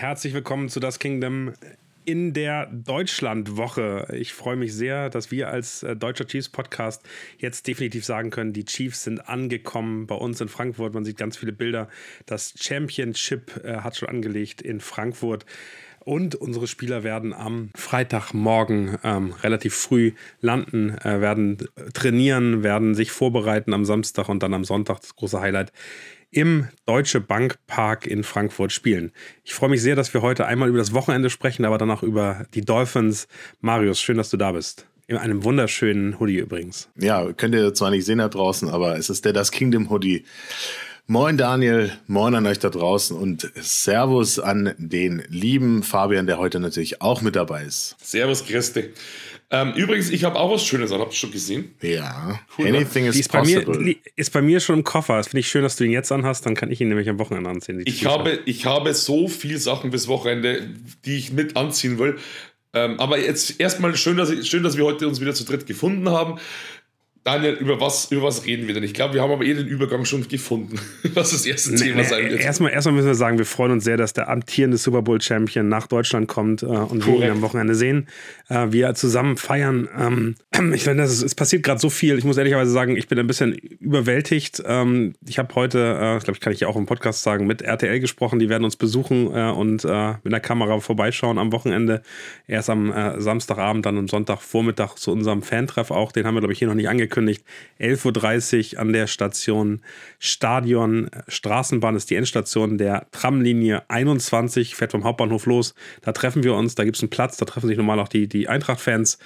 Herzlich willkommen zu Das Kingdom in der Deutschlandwoche. Ich freue mich sehr, dass wir als äh, Deutscher Chiefs Podcast jetzt definitiv sagen können, die Chiefs sind angekommen bei uns in Frankfurt. Man sieht ganz viele Bilder. Das Championship äh, hat schon angelegt in Frankfurt. Und unsere Spieler werden am Freitagmorgen ähm, relativ früh landen, äh, werden trainieren, werden sich vorbereiten am Samstag und dann am Sonntag das große Highlight im Deutsche Bank Park in Frankfurt spielen. Ich freue mich sehr, dass wir heute einmal über das Wochenende sprechen, aber dann auch über die Dolphins. Marius, schön, dass du da bist. In einem wunderschönen Hoodie übrigens. Ja, könnt ihr zwar nicht sehen da draußen, aber es ist der Das Kingdom Hoodie. Moin Daniel, moin an euch da draußen und Servus an den lieben Fabian, der heute natürlich auch mit dabei ist. Servus, Christi. Ähm, übrigens, ich habe auch was Schönes an. Habt ihr schon gesehen? Ja. Cool, Anything is ist possible. Bei mir, ist bei mir schon im Koffer. Das finde ich schön, dass du ihn jetzt anhast. Dann kann ich ihn nämlich am Wochenende anziehen. Ich habe, ich habe so viele Sachen bis Wochenende, die ich mit anziehen will. Ähm, aber jetzt erstmal schön dass, ich, schön, dass wir heute uns wieder zu dritt gefunden haben. Daniel, über was, über was reden wir denn? Ich glaube, wir haben aber eh den Übergang schon gefunden, was das erste Thema sein wird. Erstmal, erstmal müssen wir sagen, wir freuen uns sehr, dass der amtierende Super Bowl-Champion nach Deutschland kommt äh, und wir ihn am Wochenende sehen. Äh, wir zusammen feiern. Ähm, ich finde, es passiert gerade so viel. Ich muss ehrlicherweise sagen, ich bin ein bisschen überwältigt. Ähm, ich habe heute, äh, ich glaube, ich kann ich ja auch im Podcast sagen, mit RTL gesprochen. Die werden uns besuchen äh, und äh, mit der Kamera vorbeischauen am Wochenende. Erst am äh, Samstagabend, dann am Sonntagvormittag zu unserem Fantreff auch. Den haben wir, glaube ich, hier noch nicht angekündigt angekündigt. 11.30 Uhr an der Station Stadion Straßenbahn ist die Endstation der Tramlinie 21, fährt vom Hauptbahnhof los. Da treffen wir uns, da gibt es einen Platz, da treffen sich normal auch die, die Eintracht-Fans.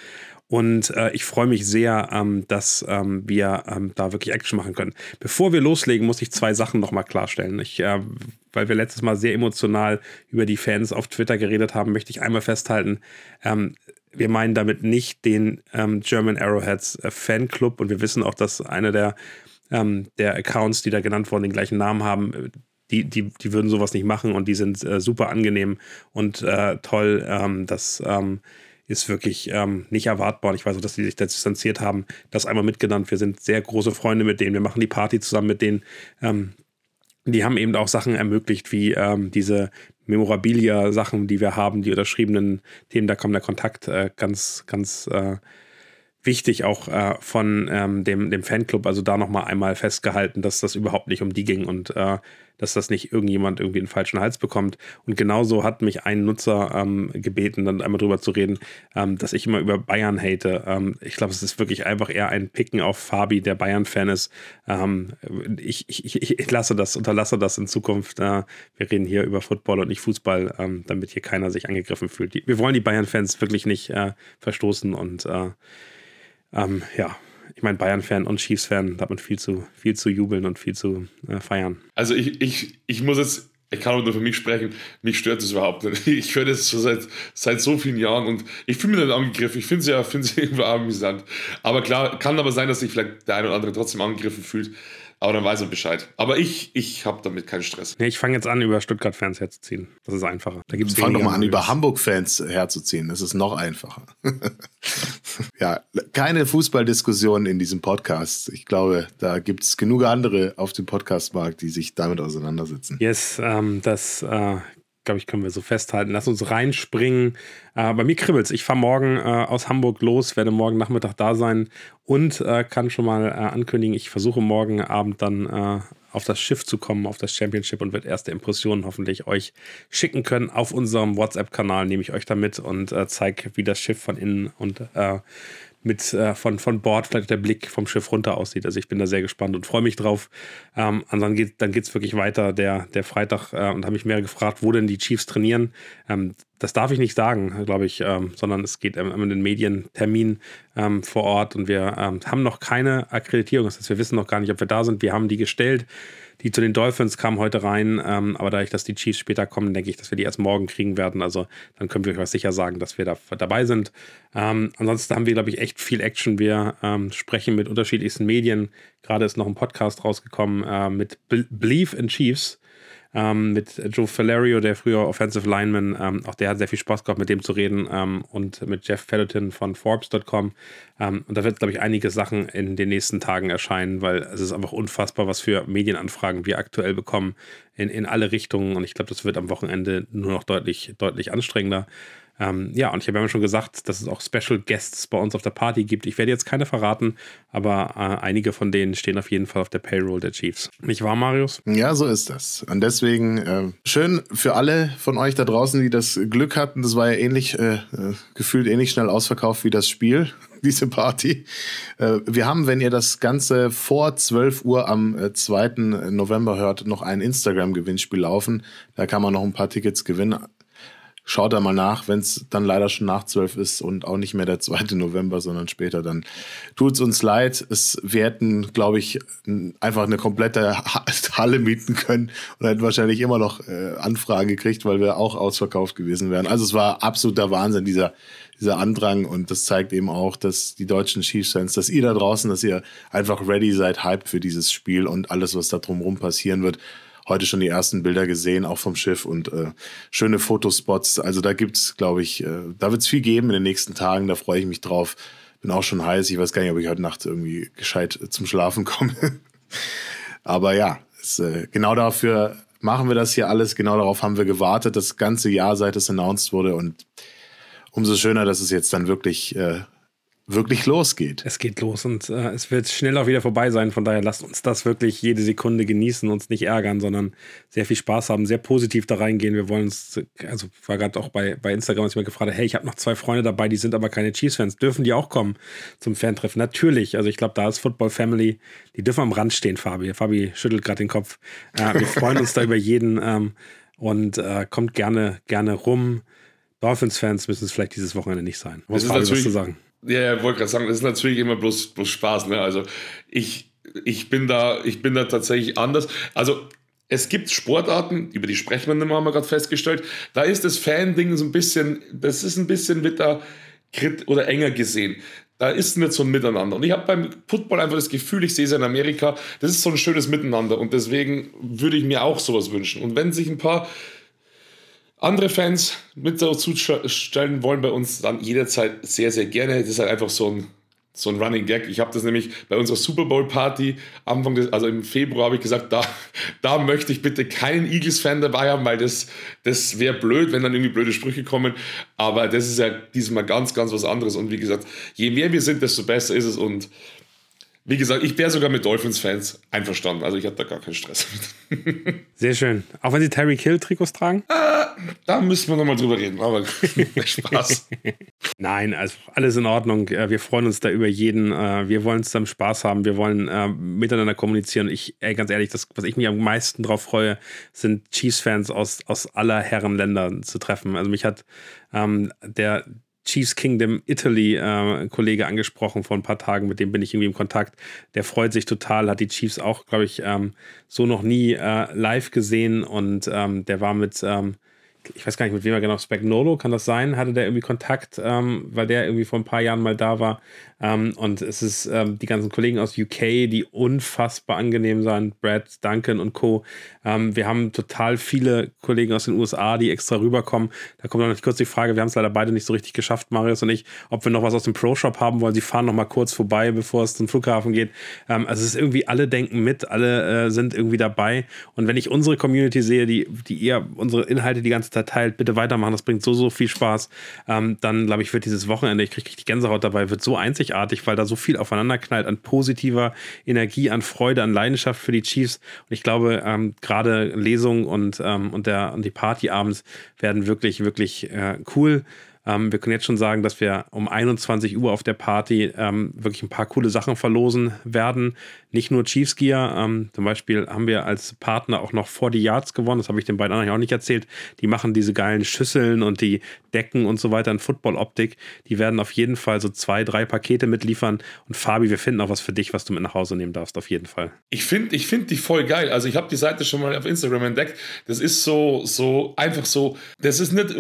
Und äh, ich freue mich sehr, ähm, dass ähm, wir ähm, da wirklich Action machen können. Bevor wir loslegen, muss ich zwei Sachen nochmal klarstellen. Ich, äh, weil wir letztes Mal sehr emotional über die Fans auf Twitter geredet haben, möchte ich einmal festhalten, ähm, wir meinen damit nicht den ähm, German Arrowheads äh, Fanclub und wir wissen auch, dass einer der, ähm, der Accounts, die da genannt wurden, den gleichen Namen haben. Die, die, die würden sowas nicht machen und die sind äh, super angenehm und äh, toll. Ähm, das ähm, ist wirklich ähm, nicht erwartbar. Und ich weiß auch, dass die sich da distanziert haben. Das einmal mitgenannt. Wir sind sehr große Freunde mit denen. Wir machen die Party zusammen mit denen. Die haben eben auch Sachen ermöglicht, wie ähm, diese Memorabilia-Sachen, die wir haben, die unterschriebenen Themen, da kommt der Kontakt äh, ganz, ganz äh, wichtig auch äh, von ähm, dem, dem Fanclub, also da nochmal einmal festgehalten, dass das überhaupt nicht um die ging. Und äh, dass das nicht irgendjemand irgendwie einen falschen Hals bekommt. Und genauso hat mich ein Nutzer ähm, gebeten, dann einmal drüber zu reden, ähm, dass ich immer über Bayern hate. Ähm, ich glaube, es ist wirklich einfach eher ein Picken auf Fabi, der Bayern-Fan ist. Ähm, ich, ich, ich, lasse das, unterlasse das in Zukunft. Äh, wir reden hier über Football und nicht Fußball, ähm, damit hier keiner sich angegriffen fühlt. Wir wollen die Bayern-Fans wirklich nicht äh, verstoßen und äh, ähm, ja, ich meine, Bayern-Fan und Chiefs-Fan, da hat man viel zu, viel zu jubeln und viel zu äh, feiern. Also ich, ich, ich muss jetzt, ich kann nur für mich sprechen, mich stört das überhaupt nicht. Ich höre das schon seit, seit so vielen Jahren und ich fühle mich nicht angegriffen. Ich finde es ja, finde es irgendwie amüsant. Aber klar, kann aber sein, dass sich vielleicht der eine oder andere trotzdem angegriffen fühlt. Aber dann weiß er Bescheid. Aber ich, ich habe damit keinen Stress. Nee, ich fange jetzt an, über Stuttgart-Fans herzuziehen. Das ist einfacher. Da gibt's Fang doch mal an, über Hamburg-Fans herzuziehen. Das ist noch einfacher. ja, keine Fußballdiskussion in diesem Podcast. Ich glaube, da gibt es genug andere auf dem Podcastmarkt, die sich damit auseinandersetzen. Yes, ähm, das äh, glaube ich, können wir so festhalten. Lass uns reinspringen. Äh, bei mir kribbelt's. Ich fahre morgen äh, aus Hamburg los, werde morgen Nachmittag da sein und äh, kann schon mal äh, ankündigen, ich versuche morgen Abend dann äh, auf das Schiff zu kommen, auf das Championship und wird erste Impressionen hoffentlich euch schicken können. Auf unserem WhatsApp-Kanal nehme ich euch da mit und äh, zeige, wie das Schiff von innen und mit äh, von, von Bord vielleicht der Blick vom Schiff runter aussieht. Also ich bin da sehr gespannt und freue mich drauf. Ähm, ansonsten geht, dann geht es wirklich weiter, der, der Freitag, äh, und habe mich mehr gefragt, wo denn die Chiefs trainieren. Ähm, das darf ich nicht sagen, glaube ich, ähm, sondern es geht ähm, um den Medientermin ähm, vor Ort und wir ähm, haben noch keine Akkreditierung. Das heißt, wir wissen noch gar nicht, ob wir da sind. Wir haben die gestellt. Die zu den Dolphins kamen heute rein, ähm, aber dadurch, dass die Chiefs später kommen, denke ich, dass wir die erst morgen kriegen werden. Also dann können wir euch was sicher sagen, dass wir da dabei sind. Ähm, ansonsten haben wir, glaube ich, echt viel Action. Wir ähm, sprechen mit unterschiedlichsten Medien. Gerade ist noch ein Podcast rausgekommen äh, mit Believe in Chiefs ähm, mit Joe Valerio, der früher Offensive Lineman. Ähm, auch der hat sehr viel Spaß gehabt, mit dem zu reden ähm, und mit Jeff Fellerton von Forbes.com. Ähm, und da wird, glaube ich, einige Sachen in den nächsten Tagen erscheinen, weil es ist einfach unfassbar, was für Medienanfragen wir aktuell bekommen in, in alle Richtungen. Und ich glaube, das wird am Wochenende nur noch deutlich, deutlich anstrengender. Ähm, ja, und ich habe ja schon gesagt, dass es auch Special Guests bei uns auf der Party gibt. Ich werde jetzt keine verraten, aber äh, einige von denen stehen auf jeden Fall auf der Payroll der Chiefs. Nicht wahr, Marius? Ja, so ist das. Und deswegen äh, schön für alle von euch da draußen, die das Glück hatten. Das war ja ähnlich, äh, äh gefühlt ähnlich schnell ausverkauft wie das Spiel diese Party. Äh, wir haben, wenn ihr das Ganze vor 12 Uhr am 2. Äh, November hört, noch ein Instagram-Gewinnspiel laufen. Da kann man noch ein paar Tickets gewinnen. Schaut da mal nach, wenn es dann leider schon nach 12 ist und auch nicht mehr der 2. November, sondern später, dann tut es uns leid. Es, wir hätten, glaube ich, einfach eine komplette Halle mieten können und hätten wahrscheinlich immer noch äh, Anfragen gekriegt, weil wir auch ausverkauft gewesen wären. Also es war absoluter Wahnsinn, dieser, dieser Andrang und das zeigt eben auch, dass die deutschen Chiefs-Fans, dass ihr da draußen, dass ihr einfach ready seid, hype für dieses Spiel und alles, was da drumherum passieren wird heute schon die ersten Bilder gesehen, auch vom Schiff und äh, schöne Fotospots. Also da gibt's, glaube ich, äh, da wird's viel geben in den nächsten Tagen. Da freue ich mich drauf. Bin auch schon heiß. Ich weiß gar nicht, ob ich heute Nacht irgendwie gescheit zum Schlafen komme. Aber ja, es, äh, genau dafür machen wir das hier alles. Genau darauf haben wir gewartet, das ganze Jahr, seit es announced wurde. Und umso schöner, dass es jetzt dann wirklich äh, wirklich losgeht. Es geht los und äh, es wird schnell auch wieder vorbei sein. Von daher lasst uns das wirklich jede Sekunde genießen, uns nicht ärgern, sondern sehr viel Spaß haben, sehr positiv da reingehen. Wir wollen uns, also war gerade auch bei, bei Instagram, als ich mir gefragt habe, hey, ich habe noch zwei Freunde dabei, die sind aber keine Chiefs-Fans. Dürfen die auch kommen zum Fantreffen? Natürlich. Also ich glaube, da ist Football Family, die dürfen am Rand stehen, Fabi. Fabi schüttelt gerade den Kopf. Äh, wir freuen uns da über jeden ähm, und äh, kommt gerne, gerne rum. Dolphins-Fans müssen es vielleicht dieses Wochenende nicht sein. Was ist Fabi was zu sagen? Ja, ja, wollte gerade sagen, das ist natürlich immer bloß, bloß Spaß. Ne? Also ich, ich, bin da, ich bin da tatsächlich anders. Also es gibt Sportarten, über die sprechen wir mehr, haben wir gerade festgestellt. Da ist das Fan-Ding so ein bisschen, das ist ein bisschen mit der Krit oder enger gesehen. Da ist nicht so ein Miteinander. Und ich habe beim Football einfach das Gefühl, ich sehe es in Amerika, das ist so ein schönes Miteinander. Und deswegen würde ich mir auch sowas wünschen. Und wenn sich ein paar andere Fans mit dazu stellen wollen bei uns dann jederzeit sehr, sehr gerne. Das ist halt einfach so ein, so ein Running Gag. Ich habe das nämlich bei unserer Super Bowl Party Anfang des, also im Februar habe ich gesagt, da, da möchte ich bitte keinen Eagles-Fan dabei haben, weil das, das wäre blöd, wenn dann irgendwie blöde Sprüche kommen. Aber das ist ja diesmal ganz, ganz was anderes. Und wie gesagt, je mehr wir sind, desto besser ist es. Und wie gesagt, ich wäre sogar mit Dolphins-Fans einverstanden. Also ich habe da gar keinen Stress mit. Sehr schön. Auch wenn sie Terry Kill-Trikots tragen? Äh, da müssen wir nochmal drüber reden. Aber Spaß. Nein, also alles in Ordnung. Äh, wir freuen uns da über jeden. Äh, wir wollen zusammen Spaß haben. Wir wollen äh, miteinander kommunizieren. Ich, ey, ganz ehrlich, das, was ich mich am meisten drauf freue, sind Chiefs-Fans aus, aus aller Herren Länder zu treffen. Also mich hat ähm, der Chiefs Kingdom Italy äh, Kollege angesprochen vor ein paar Tagen, mit dem bin ich irgendwie im Kontakt. Der freut sich total, hat die Chiefs auch, glaube ich, ähm, so noch nie äh, live gesehen und ähm, der war mit, ähm, ich weiß gar nicht, mit wem er genau, Spagnolo, kann das sein? Hatte der irgendwie Kontakt, ähm, weil der irgendwie vor ein paar Jahren mal da war ähm, und es ist ähm, die ganzen Kollegen aus UK, die unfassbar angenehm sind, Brad, Duncan und Co. Ähm, wir haben total viele Kollegen aus den USA, die extra rüberkommen. Da kommt noch kurz die Frage, wir haben es leider beide nicht so richtig geschafft, Marius und ich, ob wir noch was aus dem Pro-Shop haben wollen. Sie fahren noch mal kurz vorbei, bevor es zum Flughafen geht. Ähm, also es ist irgendwie, alle denken mit, alle äh, sind irgendwie dabei. Und wenn ich unsere Community sehe, die, die ihr unsere Inhalte die ganze Zeit teilt, bitte weitermachen. Das bringt so, so viel Spaß. Ähm, dann, glaube ich, wird dieses Wochenende, ich kriege richtig Gänsehaut dabei, wird so einzigartig einzigartig, weil da so viel aufeinander knallt an positiver Energie, an Freude, an Leidenschaft für die Chiefs. Und ich glaube, ähm, gerade Lesungen und, ähm, und, der, und die Party abends werden wirklich, wirklich äh, cool. Ähm, wir können jetzt schon sagen, dass wir um 21 Uhr auf der Party ähm, wirklich ein paar coole Sachen verlosen werden. Nicht nur Chiefs Gear, ähm, zum Beispiel haben wir als Partner auch noch 40 Yards gewonnen. Das habe ich den beiden anderen auch nicht erzählt. Die machen diese geilen Schüsseln und die Decken und so weiter in Football-Optik. Die werden auf jeden Fall so zwei, drei Pakete mitliefern. Und Fabi, wir finden auch was für dich, was du mit nach Hause nehmen darfst, auf jeden Fall. Ich finde ich find die voll geil. Also ich habe die Seite schon mal auf Instagram entdeckt. Das ist so, so einfach so, das ist nicht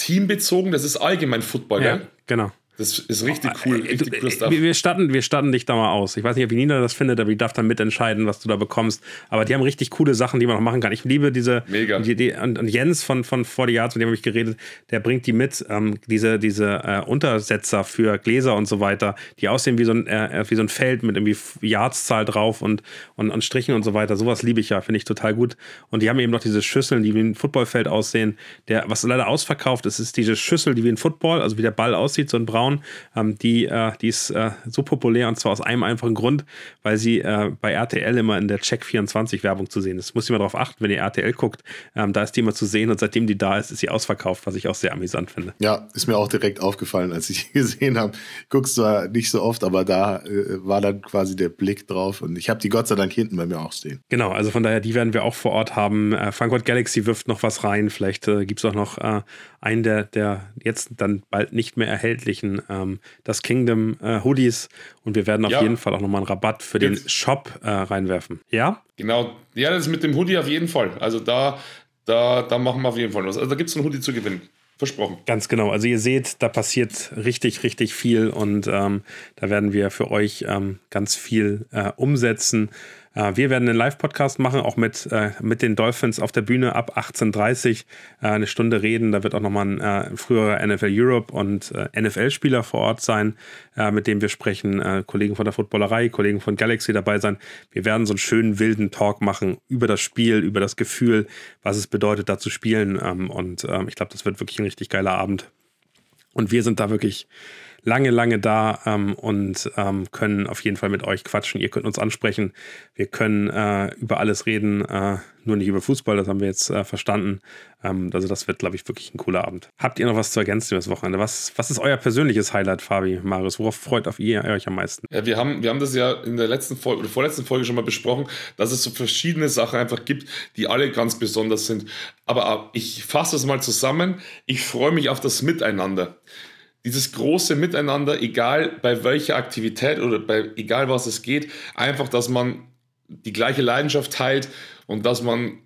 teambezogen, das ist allgemein Football, ja, Genau. Das ist richtig cool. Äh, richtig cool Stuff. Wir, statten, wir statten dich da mal aus. Ich weiß nicht, wie Nina das findet, aber die darf dann mitentscheiden, was du da bekommst. Aber die haben richtig coole Sachen, die man noch machen kann. Ich liebe diese. Mega. Die, die, und, und, Jens von, von 40 Yards, mit dem habe ich geredet, der bringt die mit. Ähm, diese diese äh, Untersetzer für Gläser und so weiter, die aussehen wie so ein, äh, wie so ein Feld mit irgendwie Yardszahl drauf und, und, und Strichen und so weiter. Sowas liebe ich ja, finde ich total gut. Und die haben eben noch diese Schüsseln, die wie ein Footballfeld aussehen. Der, was leider ausverkauft ist, ist diese Schüssel, die wie ein Football, also wie der Ball aussieht, so ein braun Frauen. Ähm, die, äh, die ist äh, so populär und zwar aus einem einfachen Grund, weil sie äh, bei RTL immer in der Check24 Werbung zu sehen ist. Muss ich mal darauf achten, wenn ihr RTL guckt, ähm, da ist die immer zu sehen und seitdem die da ist, ist sie ausverkauft, was ich auch sehr amüsant finde. Ja, ist mir auch direkt aufgefallen, als ich die gesehen habe. Guckst zwar nicht so oft, aber da äh, war dann quasi der Blick drauf und ich habe die Gott sei Dank hinten bei mir auch stehen. Genau, also von daher, die werden wir auch vor Ort haben. Äh, Frankfurt Galaxy wirft noch was rein. Vielleicht äh, gibt es auch noch einen der, der jetzt dann bald nicht mehr erhältlichen, ähm, das Kingdom äh, Hoodies. Und wir werden auf ja. jeden Fall auch nochmal einen Rabatt für den Shop äh, reinwerfen. Ja? Genau. Ja, das mit dem Hoodie auf jeden Fall. Also da, da, da machen wir auf jeden Fall was. Also da gibt es einen Hoodie zu gewinnen. Versprochen. Ganz genau. Also ihr seht, da passiert richtig, richtig viel und ähm, da werden wir für euch ähm, ganz viel äh, umsetzen. Äh, wir werden einen Live-Podcast machen, auch mit, äh, mit den Dolphins auf der Bühne ab 18.30 Uhr. Äh, eine Stunde reden. Da wird auch nochmal ein früherer NFL Europe und NFL-Spieler vor Ort sein, mit dem wir sprechen. Kollegen von der Footballerei, Kollegen von Galaxy dabei sein. Wir werden so einen schönen wilden Talk machen über das Spiel, über das Gefühl, was es bedeutet, da zu spielen. Ähm, und ähm, ich glaube, das wird wirklich ein richtig geiler Abend. Und wir sind da wirklich lange, lange da ähm, und ähm, können auf jeden Fall mit euch quatschen. Ihr könnt uns ansprechen. Wir können äh, über alles reden, äh, nur nicht über Fußball. Das haben wir jetzt äh, verstanden. Ähm, also das wird, glaube ich, wirklich ein cooler Abend. Habt ihr noch was zu ergänzen das Wochenende? Was, was ist euer persönliches Highlight, Fabi, Marius? Worauf freut auf ihr euch am meisten? Ja, wir haben, wir haben das ja in der letzten Folge oder vorletzten Folge schon mal besprochen, dass es so verschiedene Sachen einfach gibt, die alle ganz besonders sind. Aber ich fasse es mal zusammen. Ich freue mich auf das Miteinander dieses große Miteinander, egal bei welcher Aktivität oder bei egal was es geht, einfach, dass man die gleiche Leidenschaft teilt und dass man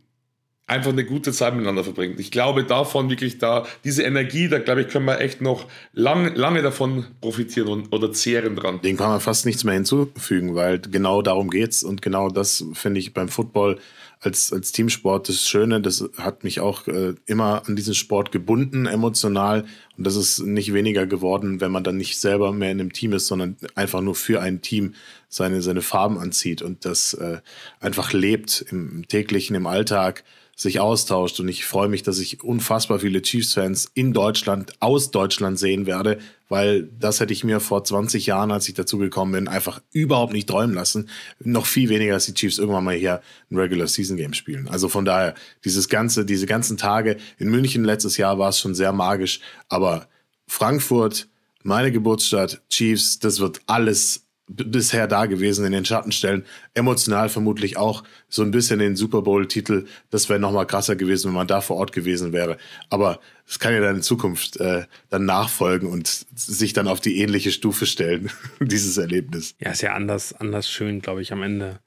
einfach eine gute Zeit miteinander verbringt. Ich glaube davon wirklich da, diese Energie, da glaube ich, können wir echt noch lang, lange davon profitieren und, oder zehren dran. Dem kann man fast nichts mehr hinzufügen, weil genau darum geht's und genau das finde ich beim Football als, als Teamsport das Schöne. Das hat mich auch äh, immer an diesen Sport gebunden, emotional. Und das ist nicht weniger geworden, wenn man dann nicht selber mehr in einem Team ist, sondern einfach nur für ein Team seine, seine Farben anzieht und das äh, einfach lebt im täglichen, im Alltag sich austauscht. Und ich freue mich, dass ich unfassbar viele Chiefs-Fans in Deutschland, aus Deutschland sehen werde, weil das hätte ich mir vor 20 Jahren, als ich dazu gekommen bin, einfach überhaupt nicht träumen lassen. Noch viel weniger, dass die Chiefs irgendwann mal hier ein Regular Season Game spielen. Also von daher, dieses ganze, diese ganzen Tage in München letztes Jahr war es schon sehr magisch, aber Frankfurt, meine Geburtsstadt, Chiefs, das wird alles bisher da gewesen in den Schatten stellen. Emotional vermutlich auch so ein bisschen den Super Bowl-Titel. Das wäre nochmal krasser gewesen, wenn man da vor Ort gewesen wäre. Aber es kann ja dann in Zukunft äh, dann nachfolgen und sich dann auf die ähnliche Stufe stellen, dieses Erlebnis. Ja, ist ja anders, anders schön, glaube ich, am Ende.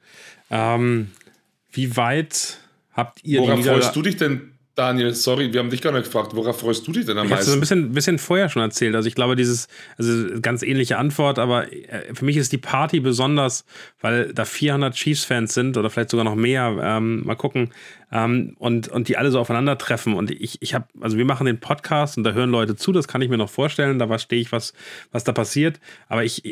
Ähm, wie weit habt ihr Worauf freust du dich denn Daniel, sorry, wir haben dich gar nicht gefragt, worauf freust du dich denn am ich meisten? Ich habe es ein bisschen, bisschen vorher schon erzählt. Also ich glaube, dieses, also ganz ähnliche Antwort, aber äh, für mich ist die Party besonders, weil da 400 Chiefs-Fans sind oder vielleicht sogar noch mehr. Ähm, mal gucken. Ähm, und, und die alle so aufeinandertreffen. Und ich, ich habe, also wir machen den Podcast und da hören Leute zu, das kann ich mir noch vorstellen. Da verstehe ich, was, was da passiert. Aber ich,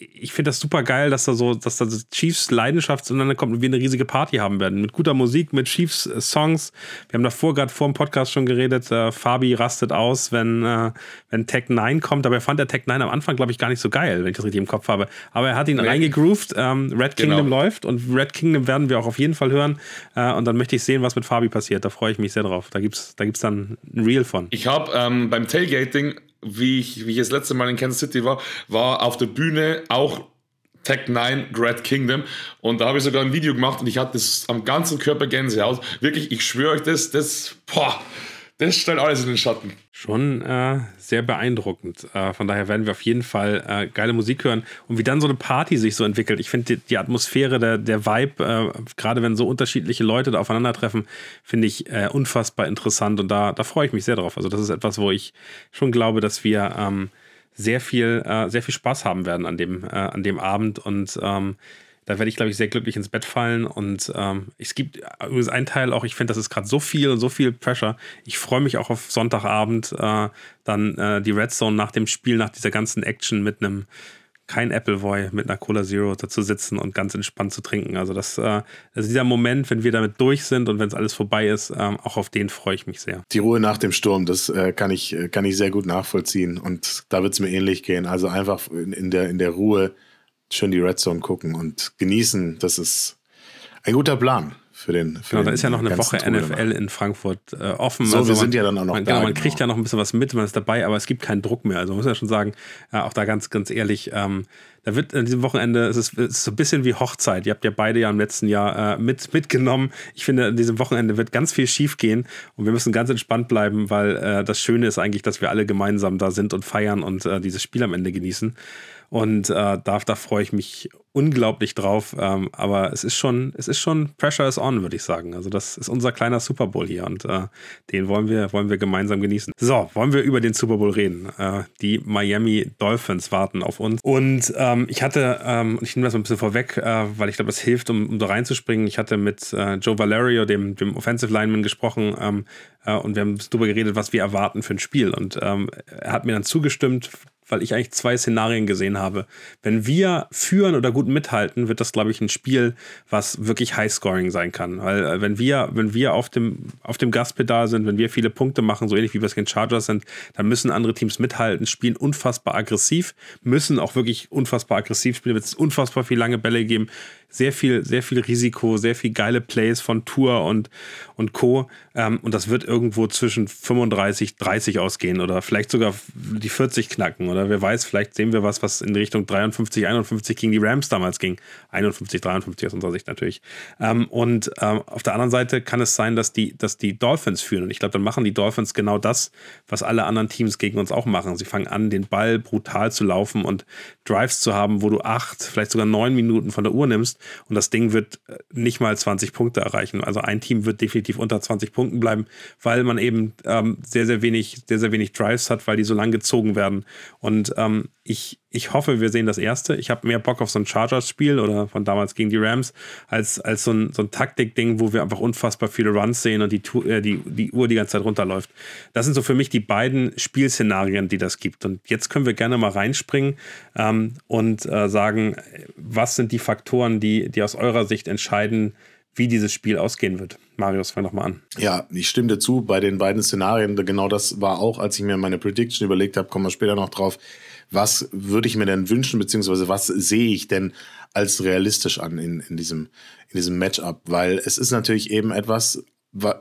ich finde das super geil, dass da so, dass da Chiefs Leidenschaft zueinander kommt und wir eine riesige Party haben werden. Mit guter Musik, mit Chiefs äh, Songs. Wir haben davor gerade vor dem Podcast schon geredet. Äh, Fabi rastet aus, wenn, äh, wenn Tech 9 kommt. Aber er fand der Tech 9 am Anfang, glaube ich, gar nicht so geil, wenn ich das richtig im Kopf habe. Aber er hat ihn nee. reingegroovt. Ähm, Red genau. Kingdom läuft und Red Kingdom werden wir auch auf jeden Fall hören. Äh, und dann möchte ich sehen, was mit Fabi passiert. Da freue ich mich sehr drauf. Da gibt es da gibt's dann ein Reel von. Ich habe ähm, beim Tailgating wie ich, wie ich das letzte Mal in Kansas City war, war auf der Bühne auch Tech 9 Great Kingdom und da habe ich sogar ein Video gemacht und ich hatte das am ganzen Körper Gänsehaut. Wirklich, ich schwöre euch das, das, boah, das stellt alles in den Schatten. Schon äh, sehr beeindruckend. Äh, von daher werden wir auf jeden Fall äh, geile Musik hören. Und wie dann so eine Party sich so entwickelt. Ich finde die, die, Atmosphäre, der, der Vibe, äh, gerade wenn so unterschiedliche Leute da aufeinandertreffen, finde ich äh, unfassbar interessant. Und da, da freue ich mich sehr drauf. Also das ist etwas, wo ich schon glaube, dass wir ähm, sehr viel, äh, sehr viel Spaß haben werden an dem, an dem Abend und ähm, da werde ich, glaube ich, sehr glücklich ins Bett fallen. Und ähm, es gibt übrigens einen Teil auch, ich finde, das ist gerade so viel und so viel Pressure. Ich freue mich auch auf Sonntagabend, äh, dann äh, die Red Zone nach dem Spiel, nach dieser ganzen Action mit einem kein Appleboy mit einer Cola Zero dazu sitzen und ganz entspannt zu trinken. Also das, äh, also dieser Moment, wenn wir damit durch sind und wenn es alles vorbei ist, ähm, auch auf den freue ich mich sehr. Die Ruhe nach dem Sturm, das äh, kann ich äh, kann ich sehr gut nachvollziehen und da wird es mir ähnlich gehen. Also einfach in, in, der in der Ruhe schön die Red Zone gucken und genießen. Das ist ein guter Plan für den. Für genau, da ist ja noch eine Woche NFL in Frankfurt äh, offen. So, also wir man, sind ja dann auch noch man, da. Genau, man kriegt genau. ja noch ein bisschen was mit, man ist dabei, aber es gibt keinen Druck mehr. Also man muss ja schon sagen, äh, auch da ganz, ganz ehrlich, ähm, da wird an diesem Wochenende, es ist, es ist so ein bisschen wie Hochzeit. Ihr habt ja beide ja im letzten Jahr äh, mit, mitgenommen. Ich finde, an diesem Wochenende wird ganz viel schief gehen und wir müssen ganz entspannt bleiben, weil äh, das Schöne ist eigentlich, dass wir alle gemeinsam da sind und feiern und äh, dieses Spiel am Ende genießen. Und äh, da, da freue ich mich unglaublich drauf. Ähm, aber es ist schon, es ist schon Pressure is on, würde ich sagen. Also das ist unser kleiner Super Bowl hier und äh, den wollen wir, wollen wir gemeinsam genießen. So, wollen wir über den Super Bowl reden. Äh, die Miami Dolphins warten auf uns. Und ähm, ich hatte, ähm, ich nehme das mal ein bisschen vorweg, äh, weil ich glaube, es hilft, um, um da reinzuspringen. Ich hatte mit äh, Joe Valerio, dem, dem Offensive Lineman, gesprochen ähm, äh, und wir haben darüber geredet, was wir erwarten für ein Spiel. Und ähm, er hat mir dann zugestimmt, weil ich eigentlich zwei Szenarien gesehen habe. Wenn wir führen oder gut mithalten, wird das, glaube ich, ein Spiel, was wirklich Highscoring sein kann. Weil äh, wenn wir, wenn wir auf dem, auf dem Gaspedal sind, wenn wir viele Punkte machen, so ähnlich wie wir es gegen Chargers sind, dann müssen andere Teams mithalten, spielen unfassbar aggressiv, müssen auch wirklich unfassbar aggressiv spielen, wird es unfassbar viel lange Bälle geben, sehr viel, sehr viel Risiko, sehr viel geile Plays von Tour und, und Co. Ähm, und das wird irgendwo zwischen 35, 30 ausgehen oder vielleicht sogar die 40 knacken oder wer weiß, vielleicht sehen wir was, was in Richtung 53, 51 gegen die Rams damals ging. 51, 53 aus unserer Sicht natürlich. Ähm, und ähm, auf der anderen Seite kann es sein, dass die, dass die Dolphins führen. Und ich glaube, dann machen die Dolphins genau das, was alle anderen Teams gegen uns auch machen. Sie fangen an, den Ball brutal zu laufen und Drives zu haben, wo du acht, vielleicht sogar neun Minuten von der Uhr nimmst und das Ding wird äh, nicht mal 20 Punkte erreichen. Also ein Team wird definitiv unter 20 Punkten bleiben, weil man eben ähm, sehr, sehr wenig, sehr, sehr wenig Drives hat, weil die so lang gezogen werden. Und ähm, ich, ich hoffe, wir sehen das erste. Ich habe mehr Bock auf so ein Chargers-Spiel oder von damals gegen die Rams, als, als so ein, so ein Taktik-Ding, wo wir einfach unfassbar viele Runs sehen und die, äh, die, die Uhr die ganze Zeit runterläuft. Das sind so für mich die beiden Spielszenarien, die das gibt. Und jetzt können wir gerne mal reinspringen ähm, und äh, sagen, was sind die Faktoren, die, die aus eurer Sicht entscheiden, wie dieses Spiel ausgehen wird. Marius, fang doch mal an. Ja, ich stimme dir zu bei den beiden Szenarien. Genau das war auch, als ich mir meine Prediction überlegt habe, kommen wir später noch drauf. Was würde ich mir denn wünschen, beziehungsweise was sehe ich denn als realistisch an in, in, diesem, in diesem Matchup? Weil es ist natürlich eben etwas,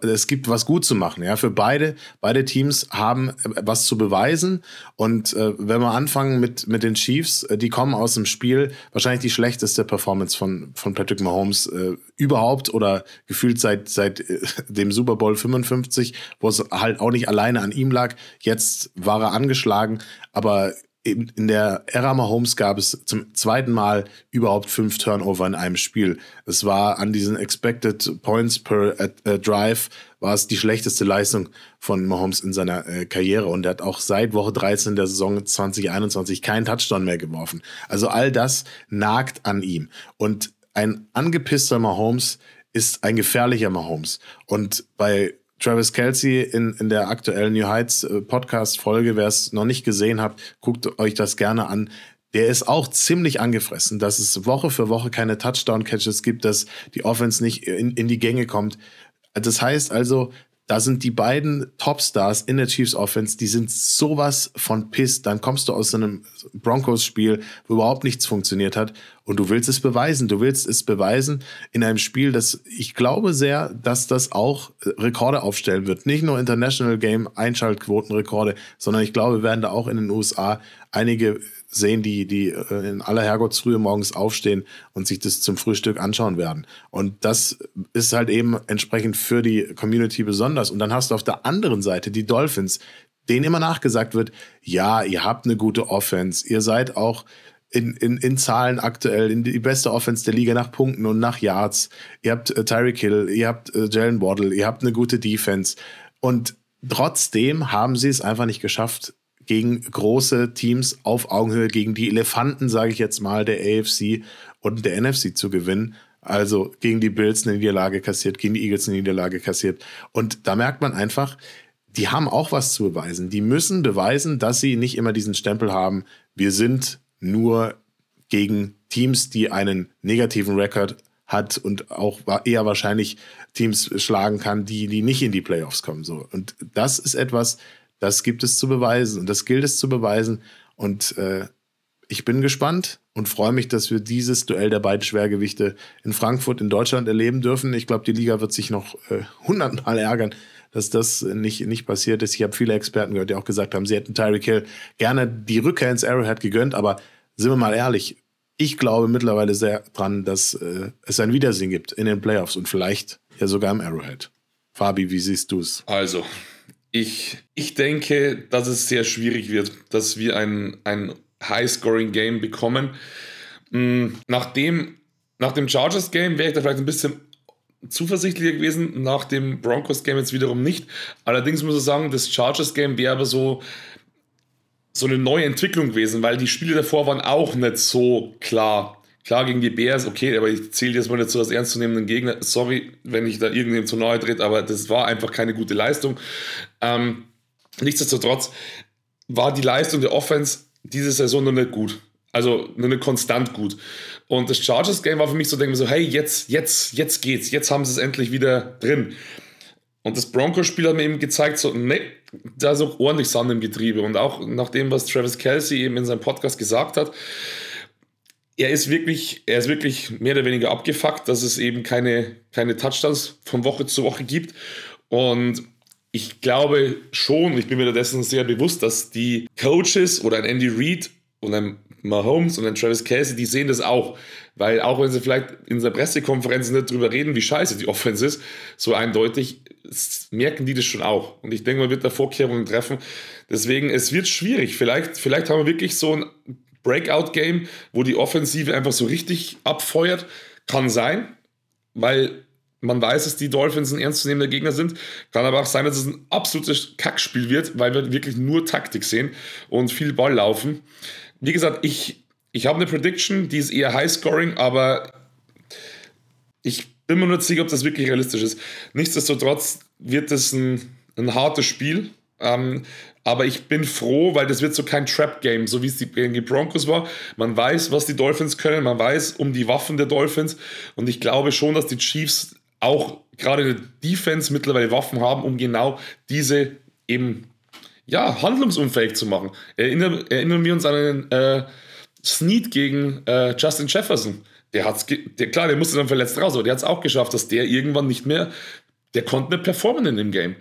es gibt was gut zu machen, ja. Für beide, beide Teams haben äh, was zu beweisen. Und äh, wenn wir anfangen mit, mit den Chiefs, äh, die kommen aus dem Spiel, wahrscheinlich die schlechteste Performance von, von Patrick Mahomes äh, überhaupt oder gefühlt seit, seit äh, dem Super Bowl 55, wo es halt auch nicht alleine an ihm lag. Jetzt war er angeschlagen, aber in, der Ära Mahomes gab es zum zweiten Mal überhaupt fünf Turnover in einem Spiel. Es war an diesen Expected Points per äh, Drive war es die schlechteste Leistung von Mahomes in seiner äh, Karriere und er hat auch seit Woche 13 der Saison 2021 keinen Touchdown mehr geworfen. Also all das nagt an ihm und ein angepisster Mahomes ist ein gefährlicher Mahomes und bei Travis Kelsey in, in der aktuellen New Heights äh, Podcast-Folge. Wer es noch nicht gesehen hat, guckt euch das gerne an. Der ist auch ziemlich angefressen, dass es Woche für Woche keine Touchdown-Catches gibt, dass die Offense nicht in, in die Gänge kommt. Das heißt also, da sind die beiden Topstars in der Chiefs Offense, die sind sowas von pisst. Dann kommst du aus einem Broncos-Spiel, wo überhaupt nichts funktioniert hat und du willst es beweisen. Du willst es beweisen in einem Spiel, das ich glaube sehr, dass das auch Rekorde aufstellen wird. Nicht nur International Game Einschaltquotenrekorde, sondern ich glaube, wir werden da auch in den USA einige sehen, die, die äh, in aller Herrgottsfrühe morgens aufstehen und sich das zum Frühstück anschauen werden. Und das ist halt eben entsprechend für die Community besonders. Und dann hast du auf der anderen Seite die Dolphins, denen immer nachgesagt wird, ja, ihr habt eine gute Offense, ihr seid auch in, in, in Zahlen aktuell in die beste Offense der Liga nach Punkten und nach Yards. Ihr habt äh, Tyreek Hill, ihr habt äh, Jalen Waddle, ihr habt eine gute Defense. Und trotzdem haben sie es einfach nicht geschafft, gegen große Teams auf Augenhöhe, gegen die Elefanten, sage ich jetzt mal, der AFC und der NFC zu gewinnen. Also gegen die Bills eine Niederlage kassiert, gegen die Eagles eine Niederlage kassiert. Und da merkt man einfach, die haben auch was zu beweisen. Die müssen beweisen, dass sie nicht immer diesen Stempel haben, wir sind nur gegen Teams, die einen negativen Rekord hat und auch eher wahrscheinlich Teams schlagen kann, die, die nicht in die Playoffs kommen. So. Und das ist etwas, das gibt es zu beweisen und das gilt es zu beweisen. Und äh, ich bin gespannt und freue mich, dass wir dieses Duell der beiden Schwergewichte in Frankfurt in Deutschland erleben dürfen. Ich glaube, die Liga wird sich noch äh, hundertmal ärgern, dass das nicht, nicht passiert ist. Ich habe viele Experten gehört, die auch gesagt haben, sie hätten Tyreek Hill gerne die Rückkehr ins Arrowhead gegönnt, aber sind wir mal ehrlich, ich glaube mittlerweile sehr dran, dass äh, es ein Wiedersehen gibt in den Playoffs und vielleicht ja sogar im Arrowhead. Fabi, wie siehst du es? Also, ich, ich denke, dass es sehr schwierig wird, dass wir ein, ein High-Scoring-Game bekommen. Hm, nach dem, nach dem Chargers-Game wäre ich da vielleicht ein bisschen zuversichtlicher gewesen, nach dem Broncos-Game jetzt wiederum nicht. Allerdings muss ich sagen, das Chargers-Game wäre aber so so eine neue Entwicklung gewesen, weil die Spiele davor waren auch nicht so klar. Klar gegen die Bears, okay, aber ich zähle jetzt mal nicht so als ernstzunehmenden Gegner. Sorry, wenn ich da irgendjemand zu nahe tritt, aber das war einfach keine gute Leistung. Ähm, nichtsdestotrotz war die Leistung der Offense diese Saison noch nicht gut. Also nur nicht konstant gut. Und das Chargers-Game war für mich so, denke ich so, hey, jetzt, jetzt, jetzt geht's, jetzt haben sie es endlich wieder drin. Und das Broncos-Spiel hat mir eben gezeigt, so, ne, da ist auch ordentlich Sand im Getriebe. Und auch nach dem, was Travis Kelsey eben in seinem Podcast gesagt hat, er ist wirklich, er ist wirklich mehr oder weniger abgefuckt, dass es eben keine, keine Touchdowns von Woche zu Woche gibt. Und ich glaube schon, ich bin mir dessen sehr bewusst, dass die Coaches oder ein Andy Reid und ein Mahomes und ein Travis Kelsey, die sehen das auch. Weil auch wenn sie vielleicht in der Pressekonferenz nicht drüber reden, wie scheiße die Offense ist, so eindeutig, merken die das schon auch. Und ich denke, man wird da Vorkehrungen treffen. Deswegen, es wird schwierig. Vielleicht, vielleicht haben wir wirklich so ein Breakout-Game, wo die Offensive einfach so richtig abfeuert. Kann sein, weil man weiß, dass die Dolphins ein ernstzunehmender Gegner sind. Kann aber auch sein, dass es ein absolutes Kackspiel wird, weil wir wirklich nur Taktik sehen und viel Ball laufen. Wie gesagt, ich, ich habe eine Prediction, die ist eher High-Scoring, aber ich bin mir nicht sicher, ob das wirklich realistisch ist. Nichtsdestotrotz wird es ein, ein hartes Spiel. Ähm, aber ich bin froh, weil das wird so kein Trap-Game, so wie es gegen die Broncos war. Man weiß, was die Dolphins können, man weiß um die Waffen der Dolphins. Und ich glaube schon, dass die Chiefs auch gerade in der Defense mittlerweile Waffen haben, um genau diese eben ja, handlungsunfähig zu machen. Erinnern, erinnern wir uns an einen äh, Snead gegen äh, Justin Jefferson. Der hat's, der, klar, der musste dann verletzt raus, aber der hat es auch geschafft, dass der irgendwann nicht mehr, der konnte nicht performen in dem Game.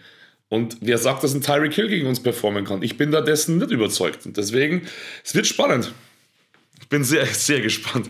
Und wer sagt, dass ein Tyreek Hill gegen uns performen kann? Ich bin da dessen nicht überzeugt. Und deswegen, es wird spannend. Ich bin sehr, sehr gespannt.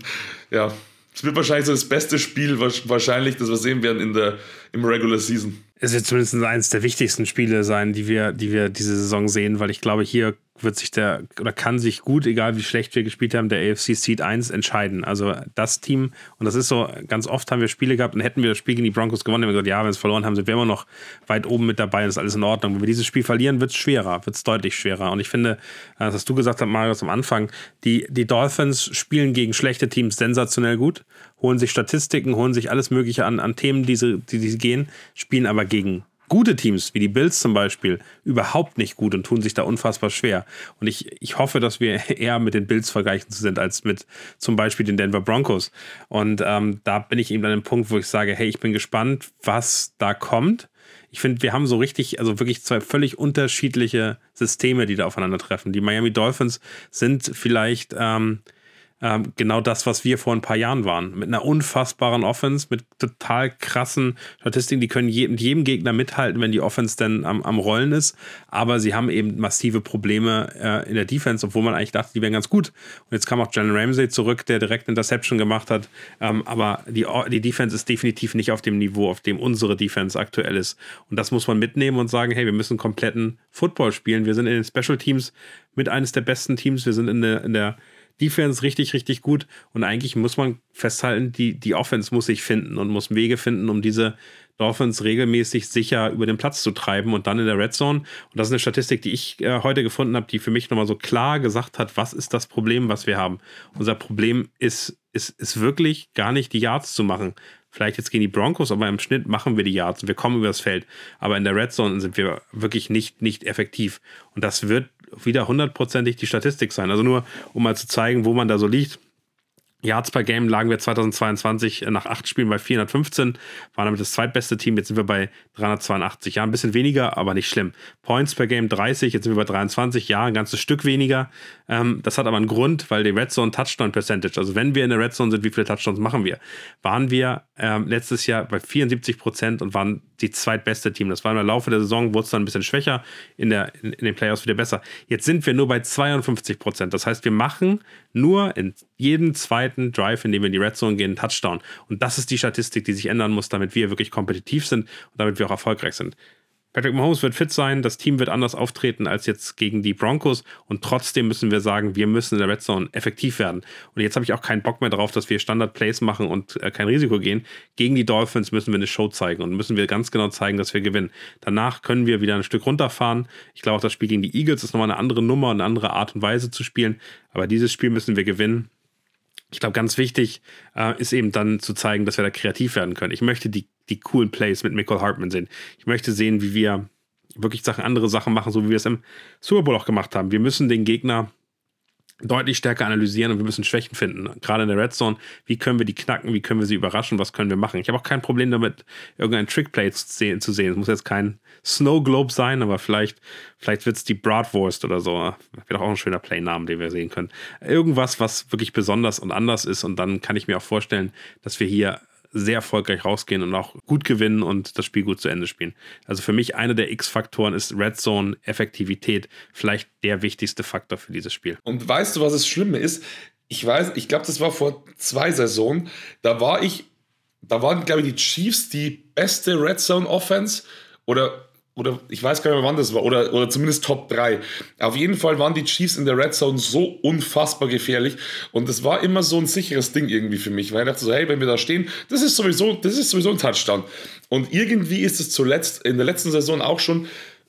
Ja, es wird wahrscheinlich so das beste Spiel, wahrscheinlich, das wir sehen werden in der, im Regular Season. Es wird zumindest eines der wichtigsten Spiele sein, die wir, die wir diese Saison sehen, weil ich glaube, hier wird sich der oder kann sich gut, egal wie schlecht wir gespielt haben, der AFC Seed 1 entscheiden. Also das Team, und das ist so, ganz oft haben wir Spiele gehabt und hätten wir das Spiel gegen die Broncos gewonnen, haben wir gesagt, ja, wenn wir es verloren haben, sind wir immer noch weit oben mit dabei, das ist alles in Ordnung. Wenn wir dieses Spiel verlieren, wird es schwerer, wird es deutlich schwerer. Und ich finde, äh, das hast du gesagt hast, Marius, am Anfang, die, die Dolphins spielen gegen schlechte Teams sensationell gut, holen sich Statistiken, holen sich alles Mögliche an, an Themen, die sie, die, die gehen, spielen aber gegen gute Teams, wie die Bills zum Beispiel, überhaupt nicht gut und tun sich da unfassbar schwer. Und ich, ich hoffe, dass wir eher mit den Bills vergleichen sind als mit zum Beispiel den Denver Broncos. Und ähm, da bin ich eben an dem Punkt, wo ich sage, hey, ich bin gespannt, was da kommt. Ich finde, wir haben so richtig, also wirklich zwei völlig unterschiedliche Systeme, die da aufeinandertreffen. Die Miami Dolphins sind vielleicht ähm, ähm, genau das, was wir vor ein paar Jahren waren. Mit einer unfassbaren Offense, mit total krassen Statistiken, die können je, mit jedem Gegner mithalten, wenn die Offense denn am, am Rollen ist. Aber sie haben eben massive Probleme äh, in der Defense, obwohl man eigentlich dachte, die wären ganz gut. Und jetzt kam auch Jalen Ramsey zurück, der direkt Interception gemacht hat. Ähm, aber die, die Defense ist definitiv nicht auf dem Niveau, auf dem unsere Defense aktuell ist. Und das muss man mitnehmen und sagen, hey, wir müssen kompletten Football spielen. Wir sind in den Special Teams mit eines der besten Teams. Wir sind in der, in der Defense richtig, richtig gut. Und eigentlich muss man festhalten, die, die Offense muss sich finden und muss Wege finden, um diese Dolphins regelmäßig sicher über den Platz zu treiben und dann in der Red Zone. Und das ist eine Statistik, die ich äh, heute gefunden habe, die für mich nochmal so klar gesagt hat, was ist das Problem, was wir haben. Unser Problem ist, ist, ist wirklich gar nicht die Yards zu machen. Vielleicht jetzt gegen die Broncos, aber im Schnitt machen wir die Yards und wir kommen über das Feld. Aber in der Red Zone sind wir wirklich nicht, nicht effektiv. Und das wird wieder hundertprozentig die Statistik sein. Also nur, um mal zu zeigen, wo man da so liegt. Yards per Game lagen wir 2022 nach acht Spielen bei 415, waren damit das zweitbeste Team. Jetzt sind wir bei 382. Ja, ein bisschen weniger, aber nicht schlimm. Points per Game 30, jetzt sind wir bei 23. Ja, ein ganzes Stück weniger. Ähm, das hat aber einen Grund, weil die Red Zone Touchdown Percentage, also wenn wir in der Red Zone sind, wie viele Touchdowns machen wir? Waren wir ähm, letztes Jahr bei 74 Prozent und waren die zweitbeste Team. Das war im Laufe der Saison, wurde es dann ein bisschen schwächer, in, der, in, in den Playoffs wieder besser. Jetzt sind wir nur bei 52 Prozent. Das heißt, wir machen nur in jedem zweiten Drive, in dem wir in die Red Zone gehen, Touchdown. Und das ist die Statistik, die sich ändern muss, damit wir wirklich kompetitiv sind und damit wir auch erfolgreich sind. Patrick Mahomes wird fit sein, das Team wird anders auftreten als jetzt gegen die Broncos und trotzdem müssen wir sagen, wir müssen in der Red Zone effektiv werden. Und jetzt habe ich auch keinen Bock mehr drauf, dass wir Standard-Plays machen und äh, kein Risiko gehen. Gegen die Dolphins müssen wir eine Show zeigen und müssen wir ganz genau zeigen, dass wir gewinnen. Danach können wir wieder ein Stück runterfahren. Ich glaube auch, das Spiel gegen die Eagles ist nochmal eine andere Nummer eine andere Art und Weise zu spielen. Aber dieses Spiel müssen wir gewinnen ich glaube, ganz wichtig äh, ist eben dann zu zeigen, dass wir da kreativ werden können. Ich möchte die, die coolen Plays mit Michael Hartman sehen. Ich möchte sehen, wie wir wirklich Sachen, andere Sachen machen, so wie wir es im Super Bowl auch gemacht haben. Wir müssen den Gegner deutlich stärker analysieren und wir müssen Schwächen finden. Gerade in der Red Zone, wie können wir die knacken, wie können wir sie überraschen, was können wir machen. Ich habe auch kein Problem damit, irgendein Trickplay zu sehen. Es muss jetzt kein Snow Globe sein, aber vielleicht, vielleicht wird es die Bratwurst oder so. Wäre doch auch ein schöner Play-Name, den wir sehen können. Irgendwas, was wirklich besonders und anders ist und dann kann ich mir auch vorstellen, dass wir hier sehr erfolgreich rausgehen und auch gut gewinnen und das Spiel gut zu Ende spielen. Also für mich einer der X-Faktoren ist Red Zone Effektivität, vielleicht der wichtigste Faktor für dieses Spiel. Und weißt du, was das Schlimme ist? Ich weiß, ich glaube, das war vor zwei Saisonen, da war ich, da waren, glaube ich, die Chiefs die beste Red Zone Offense oder oder ich weiß gar nicht mehr, wann das war, oder, oder zumindest Top 3. Auf jeden Fall waren die Chiefs in der Red Zone so unfassbar gefährlich und das war immer so ein sicheres Ding irgendwie für mich, weil ich dachte so, hey, wenn wir da stehen, das ist sowieso, das ist sowieso ein Touchdown. Und irgendwie ist es zuletzt, in der letzten Saison auch schon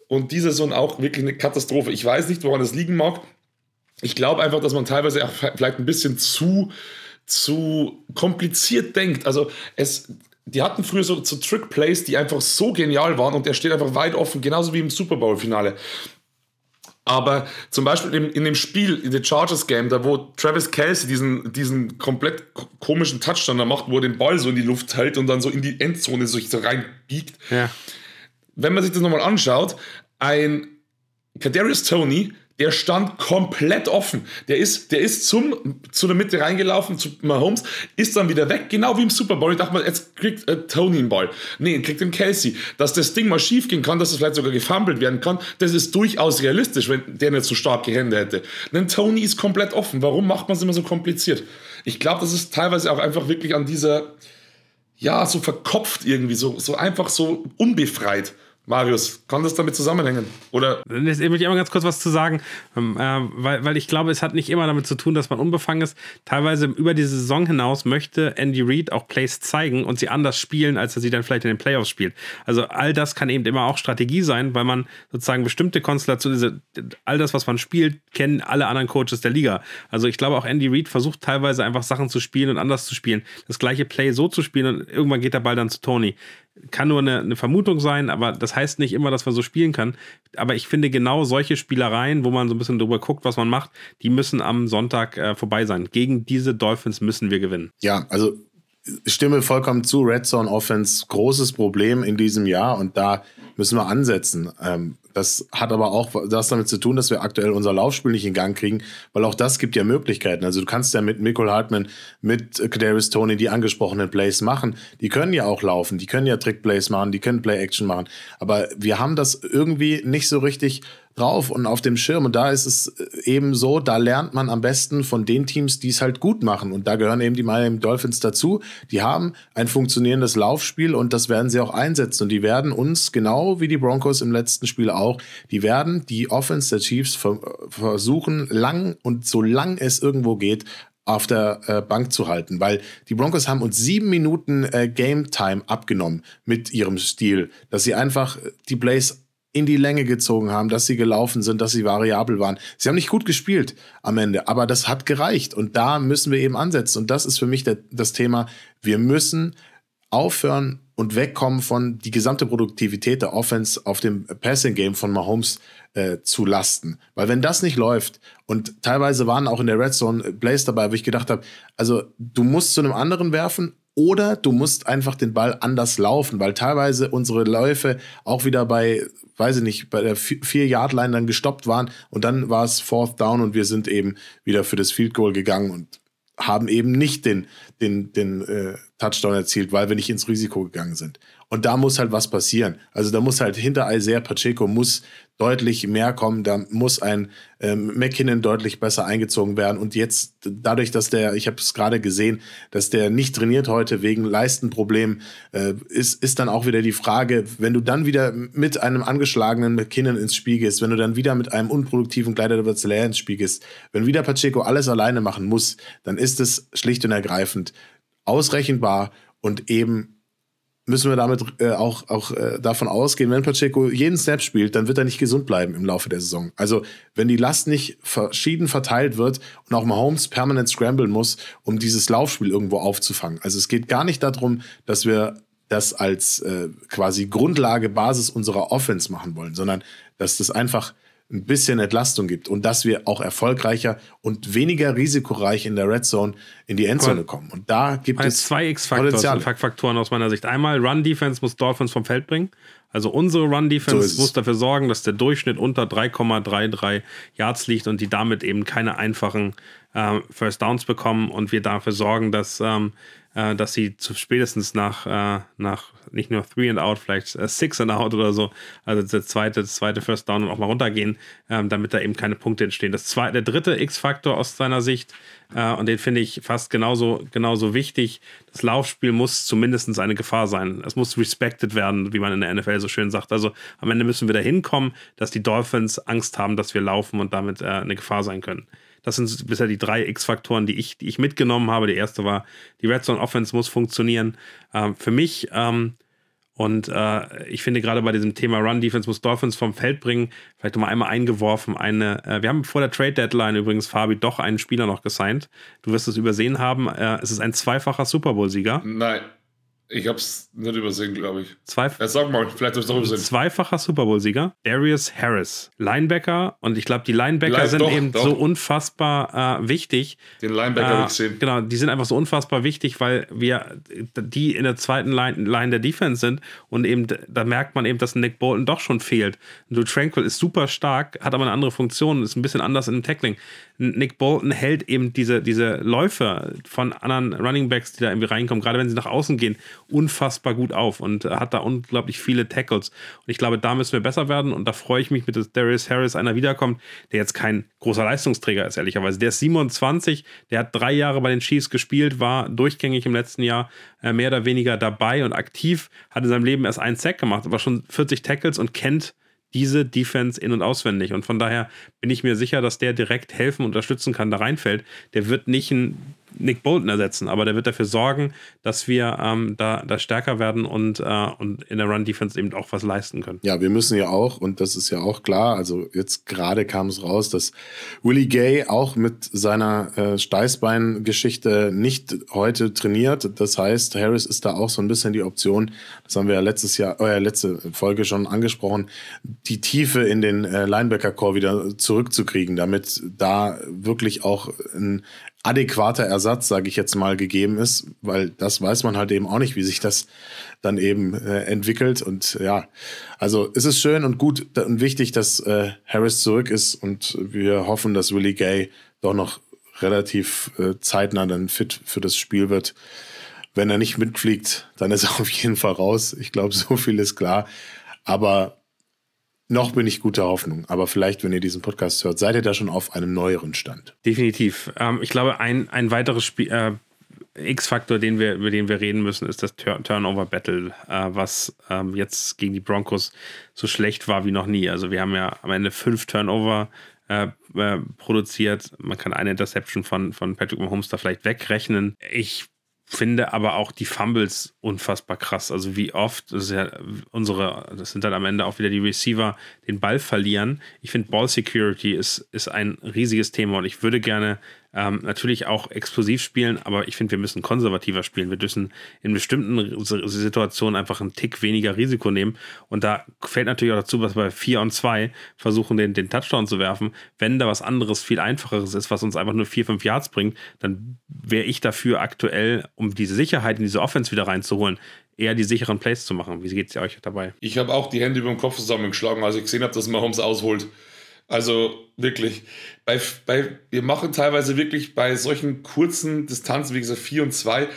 und diese Saison auch wirklich eine Katastrophe. Ich weiß nicht, woran das liegen mag. Ich glaube einfach, dass man teilweise auch vielleicht ein bisschen zu zu kompliziert denkt. Also es, die hatten früher so, so Trick-Plays, die einfach so genial waren und der steht einfach weit offen, genauso wie im Super Bowl-Finale. Aber zum Beispiel in, in, dem Spiel, in dem Chargers-Game, da wo Travis Kelsey diesen, diesen komplett komischen Touchdown da macht, wo er den Ball so in die Luft hält und dann so in die Endzone so reinbiegt. Ja. Wenn man sich das nochmal anschaut, ein Kadarius Tony der stand komplett offen. Der ist, der ist zum, zu der Mitte reingelaufen, zu Mahomes, ist dann wieder weg, genau wie im Super Bowl. Ich dachte mal, jetzt kriegt äh, Tony den Ball. Nee, kriegt den Kelsey. Dass das Ding mal schief gehen kann, dass es vielleicht sogar gefummelt werden kann, das ist durchaus realistisch, wenn der nicht so starke Hände hätte. Denn Tony ist komplett offen. Warum macht man es immer so kompliziert? Ich glaube, das ist teilweise auch einfach wirklich an dieser, ja, so verkopft irgendwie, so, so einfach so unbefreit. Marius, kann das damit zusammenhängen? Oder? Jetzt will ich immer ganz kurz was zu sagen, ähm, äh, weil, weil ich glaube, es hat nicht immer damit zu tun, dass man unbefangen ist. Teilweise über die Saison hinaus möchte Andy Reid auch Plays zeigen und sie anders spielen, als er sie dann vielleicht in den Playoffs spielt. Also all das kann eben immer auch Strategie sein, weil man sozusagen bestimmte Konstellationen, all das, was man spielt, kennen alle anderen Coaches der Liga. Also ich glaube auch Andy Reid versucht teilweise einfach Sachen zu spielen und anders zu spielen. Das gleiche Play so zu spielen und irgendwann geht der Ball dann zu Tony kann nur eine, eine, Vermutung sein, aber das heißt nicht immer, dass man so spielen kann. Aber ich finde genau solche Spielereien, wo man so ein bisschen drüber guckt, was man macht, die müssen am Sonntag äh, vorbei sein. Gegen diese Dolphins müssen wir gewinnen. Ja, also stimme vollkommen zu. Red Zone Offense, großes Problem in diesem Jahr und da müssen wir ansetzen. Ähm, das hat aber auch das damit zu tun, dass wir aktuell unser Laufspiel nicht in Gang kriegen, weil auch das gibt ja Möglichkeiten. Also du kannst ja mit Michael Hartman, mit Kadarius Tony die angesprochenen Plays machen. Die können ja auch laufen, die können ja Trick-Plays machen, die können Play-Action machen. Aber wir haben das irgendwie nicht so richtig drauf und auf dem Schirm. Und da ist es eben so, da lernt man am besten von den Teams, die es halt gut machen. Und da gehören eben die Miami Dolphins dazu. Die haben ein funktionierendes Laufspiel und das werden sie auch einsetzen. Und die werden uns, genau wie die Broncos im letzten Spiel auch, die werden die Offense der Chiefs versuchen, lang und solange es irgendwo geht, auf der äh, Bank zu halten, weil die Broncos haben uns sieben Minuten äh, Game Time abgenommen mit ihrem Stil, dass sie einfach die Plays in die Länge gezogen haben, dass sie gelaufen sind, dass sie variabel waren. Sie haben nicht gut gespielt am Ende, aber das hat gereicht und da müssen wir eben ansetzen und das ist für mich der, das Thema. Wir müssen aufhören und wegkommen von die gesamte Produktivität der Offense auf dem Passing Game von Mahomes äh, zu lasten. Weil wenn das nicht läuft und teilweise waren auch in der Red Zone Plays dabei, wo ich gedacht habe, also du musst zu einem anderen werfen oder du musst einfach den Ball anders laufen, weil teilweise unsere Läufe auch wieder bei, weiß ich nicht, bei der 4-Yard-Line dann gestoppt waren und dann war es Fourth Down und wir sind eben wieder für das Field Goal gegangen und haben eben nicht den, den, den äh, Touchdown erzielt, weil wir nicht ins Risiko gegangen sind. Und da muss halt was passieren. Also da muss halt hinter Isaiah Pacheco muss deutlich mehr kommen. Da muss ein ähm, McKinnon deutlich besser eingezogen werden. Und jetzt dadurch, dass der, ich habe es gerade gesehen, dass der nicht trainiert heute wegen Leistenproblemen, äh, ist, ist dann auch wieder die Frage, wenn du dann wieder mit einem angeschlagenen McKinnon ins Spiel gehst, wenn du dann wieder mit einem unproduktiven Kleider ins Spiel gehst, wenn wieder Pacheco alles alleine machen muss, dann ist es schlicht und ergreifend ausrechenbar und eben müssen wir damit äh, auch, auch äh, davon ausgehen, wenn Pacheco jeden Snap spielt, dann wird er nicht gesund bleiben im Laufe der Saison. Also wenn die Last nicht verschieden verteilt wird und auch Mahomes permanent scramblen muss, um dieses Laufspiel irgendwo aufzufangen. Also es geht gar nicht darum, dass wir das als äh, quasi Grundlage, Basis unserer Offense machen wollen, sondern dass das einfach ein bisschen Entlastung gibt und dass wir auch erfolgreicher und weniger risikoreich in der Red Zone in die Endzone kommen. Und da gibt es zwei X-Faktoren aus meiner Sicht. Einmal Run-Defense muss Dolphins vom Feld bringen. Also unsere Run-Defense so muss dafür sorgen, dass der Durchschnitt unter 3,33 Yards liegt und die damit eben keine einfachen äh, First Downs bekommen und wir dafür sorgen, dass ähm, äh, dass sie zu spätestens nach, äh, nach nicht nur Three and Out, vielleicht äh, Six and Out oder so, also der zweite, das zweite First Down und auch mal runtergehen, ähm, damit da eben keine Punkte entstehen. Das zweite, der dritte X-Faktor aus seiner Sicht, äh, und den finde ich fast genauso, genauso wichtig, das Laufspiel muss zumindest eine Gefahr sein. Es muss respected werden, wie man in der NFL so schön sagt. Also am Ende müssen wir da hinkommen, dass die Dolphins Angst haben, dass wir laufen und damit äh, eine Gefahr sein können. Das sind bisher die drei X-Faktoren, die ich, die ich mitgenommen habe. Die erste war, die Red Zone Offense muss funktionieren. Ähm, für mich, ähm, und äh, ich finde gerade bei diesem Thema Run Defense muss Dolphins vom Feld bringen, vielleicht nochmal einmal eingeworfen. Eine, äh, wir haben vor der Trade Deadline übrigens, Fabi, doch einen Spieler noch gesigned. Du wirst es übersehen haben. Äh, es ist ein zweifacher Super Bowl-Sieger. Nein. Ich hab's nicht übersehen, glaube ich. Zwei, ja, sag mal, vielleicht hast du es übersehen. Zweifacher Super Bowl-Sieger, Darius Harris, Linebacker. Und ich glaube, die Linebacker Line, sind doch, eben doch. so unfassbar äh, wichtig. Den Linebacker äh, habe ich gesehen. Genau, die sind einfach so unfassbar wichtig, weil wir die in der zweiten Line, Line der Defense sind. Und eben, da merkt man eben, dass Nick Bolton doch schon fehlt. Drew Tranquil ist super stark, hat aber eine andere Funktion, ist ein bisschen anders im Tackling. Nick Bolton hält eben diese, diese Läufe von anderen Running Backs, die da irgendwie reinkommen, gerade wenn sie nach außen gehen, unfassbar gut auf und hat da unglaublich viele Tackles. Und ich glaube, da müssen wir besser werden und da freue ich mich mit, dass Darius Harris einer wiederkommt, der jetzt kein großer Leistungsträger ist, ehrlicherweise. Der ist 27, der hat drei Jahre bei den Chiefs gespielt, war durchgängig im letzten Jahr äh, mehr oder weniger dabei und aktiv, hat in seinem Leben erst einen Sack gemacht, aber schon 40 Tackles und kennt diese Defense in- und auswendig. Und von daher bin ich mir sicher, dass der direkt helfen, unterstützen kann, da reinfällt. Der wird nicht ein Nick Bolton ersetzen, aber der wird dafür sorgen, dass wir ähm, da, da stärker werden und, äh, und in der Run-Defense eben auch was leisten können. Ja, wir müssen ja auch, und das ist ja auch klar, also jetzt gerade kam es raus, dass Willie Gay auch mit seiner äh, Steißbein-Geschichte nicht heute trainiert. Das heißt, Harris ist da auch so ein bisschen die Option, das haben wir ja letztes Jahr, äh, letzte Folge schon angesprochen, die Tiefe in den äh, Linebacker-Core wieder zurückzukriegen, damit da wirklich auch ein adäquater Ersatz, sage ich jetzt mal, gegeben ist, weil das weiß man halt eben auch nicht, wie sich das dann eben äh, entwickelt. Und ja, also es ist schön und gut und wichtig, dass äh, Harris zurück ist und wir hoffen, dass Willie Gay doch noch relativ äh, zeitnah dann fit für das Spiel wird. Wenn er nicht mitfliegt, dann ist er auf jeden Fall raus. Ich glaube, so viel ist klar. Aber noch bin ich guter Hoffnung, aber vielleicht, wenn ihr diesen Podcast hört, seid ihr da schon auf einem neueren Stand. Definitiv. Ähm, ich glaube, ein, ein weiteres Spiel, äh, X-Faktor, den wir, über den wir reden müssen, ist das Tur Turnover-Battle, äh, was ähm, jetzt gegen die Broncos so schlecht war wie noch nie. Also wir haben ja am Ende fünf Turnover äh, äh, produziert. Man kann eine Interception von, von Patrick Mahomes da vielleicht wegrechnen. Ich finde aber auch die Fumbles unfassbar krass. Also wie oft, das ja unsere, das sind dann am Ende auch wieder die Receiver, den Ball verlieren. Ich finde Ball Security ist, ist ein riesiges Thema und ich würde gerne ähm, natürlich auch explosiv spielen, aber ich finde, wir müssen konservativer spielen. Wir müssen in bestimmten Situationen einfach einen Tick weniger Risiko nehmen. Und da fällt natürlich auch dazu, dass wir 4 und 2 versuchen, den, den Touchdown zu werfen. Wenn da was anderes, viel einfacheres ist, was uns einfach nur 4, 5 Yards bringt, dann wäre ich dafür aktuell, um diese Sicherheit in diese Offense wieder reinzuholen, eher die sicheren Plays zu machen. Wie geht es euch dabei? Ich habe auch die Hände über den Kopf zusammengeschlagen, als ich gesehen habe, dass Mahomes ausholt. Also wirklich, bei, bei, wir machen teilweise wirklich bei solchen kurzen Distanzen, wie gesagt, 4 und 2,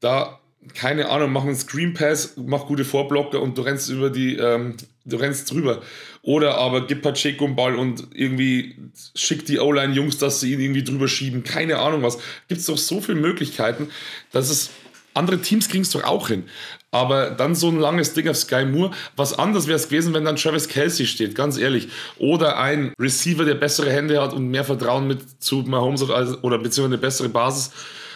da, keine Ahnung, machen einen Screen Pass, mach gute Vorblocker und du rennst über die, ähm, du rennst drüber. Oder aber gib Pacheco einen Ball und irgendwie schick die O-Line-Jungs, dass sie ihn irgendwie drüber schieben. Keine Ahnung was. Gibt es doch so viele Möglichkeiten, dass es andere Teams kriegen es doch auch hin. Aber dann so ein langes Ding auf Sky Moore, was anders wäre es gewesen, wenn dann Travis Kelsey steht, ganz ehrlich. Oder ein Receiver, der bessere Hände hat und mehr Vertrauen mit zu Mahomes oder, beziehungsweise eine bessere Basis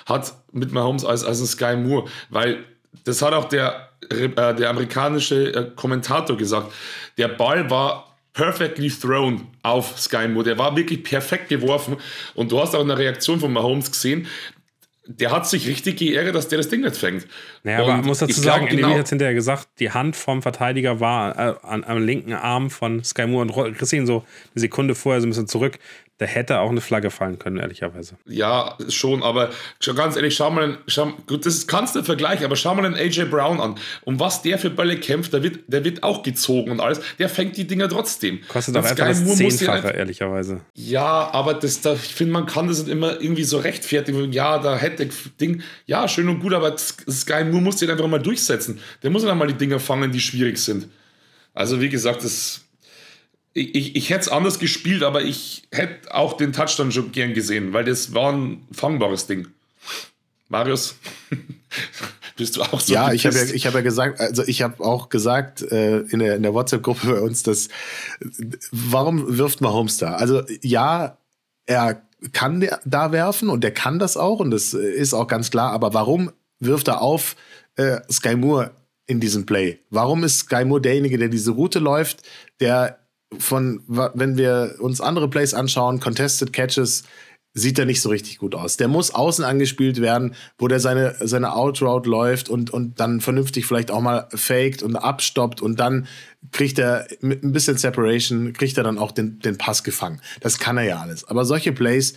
hat mit Mahomes als, als ein Sky Moore. Weil das hat auch der, äh, der amerikanische äh, Kommentator gesagt. Der Ball war perfectly thrown auf Sky Moore. Der war wirklich perfekt geworfen. Und du hast auch eine Reaktion von Mahomes gesehen der hat sich richtig geärgert, dass der das Ding nicht fängt. Naja, aber man muss dazu sagen, genau, hat hinterher gesagt, die Hand vom Verteidiger war äh, an, am linken Arm von Sky Moore und Christine so eine Sekunde vorher so ein bisschen zurück da hätte auch eine Flagge fallen können, ehrlicherweise. Ja, schon, aber ganz ehrlich, schau mal, schau, gut, das kannst du vergleichen, aber schau mal den AJ Brown an. Um was der für Bälle kämpft, der wird, der wird auch gezogen und alles. Der fängt die Dinger trotzdem. Kostet doch einfach das Zehnfache, ehrlicherweise. Ja, aber das, da, ich finde, man kann das nicht immer irgendwie so rechtfertigen. Ja, da hätte Ding, ja, schön und gut, aber Sky Moore muss den einfach mal durchsetzen. Der muss dann mal die Dinger fangen, die schwierig sind. Also, wie gesagt, das ich, ich, ich hätte es anders gespielt, aber ich hätte auch den Touchdown schon gern gesehen, weil das war ein fangbares Ding. Marius, bist du auch so? Ja, ich habe ja, ich hab ja gesagt, also ich habe auch gesagt äh, in der, in der WhatsApp-Gruppe bei uns, dass warum wirft Mahomes da? Also ja, er kann da werfen und der kann das auch und das ist auch ganz klar, aber warum wirft er auf äh, Sky Moore in diesem Play? Warum ist Sky Moore derjenige, der diese Route läuft, der von, wenn wir uns andere Plays anschauen, Contested Catches, sieht er nicht so richtig gut aus. Der muss außen angespielt werden, wo der seine, seine Outroute läuft und, und dann vernünftig vielleicht auch mal faked und abstoppt und dann kriegt er mit ein bisschen Separation, kriegt er dann auch den, den Pass gefangen. Das kann er ja alles. Aber solche Plays,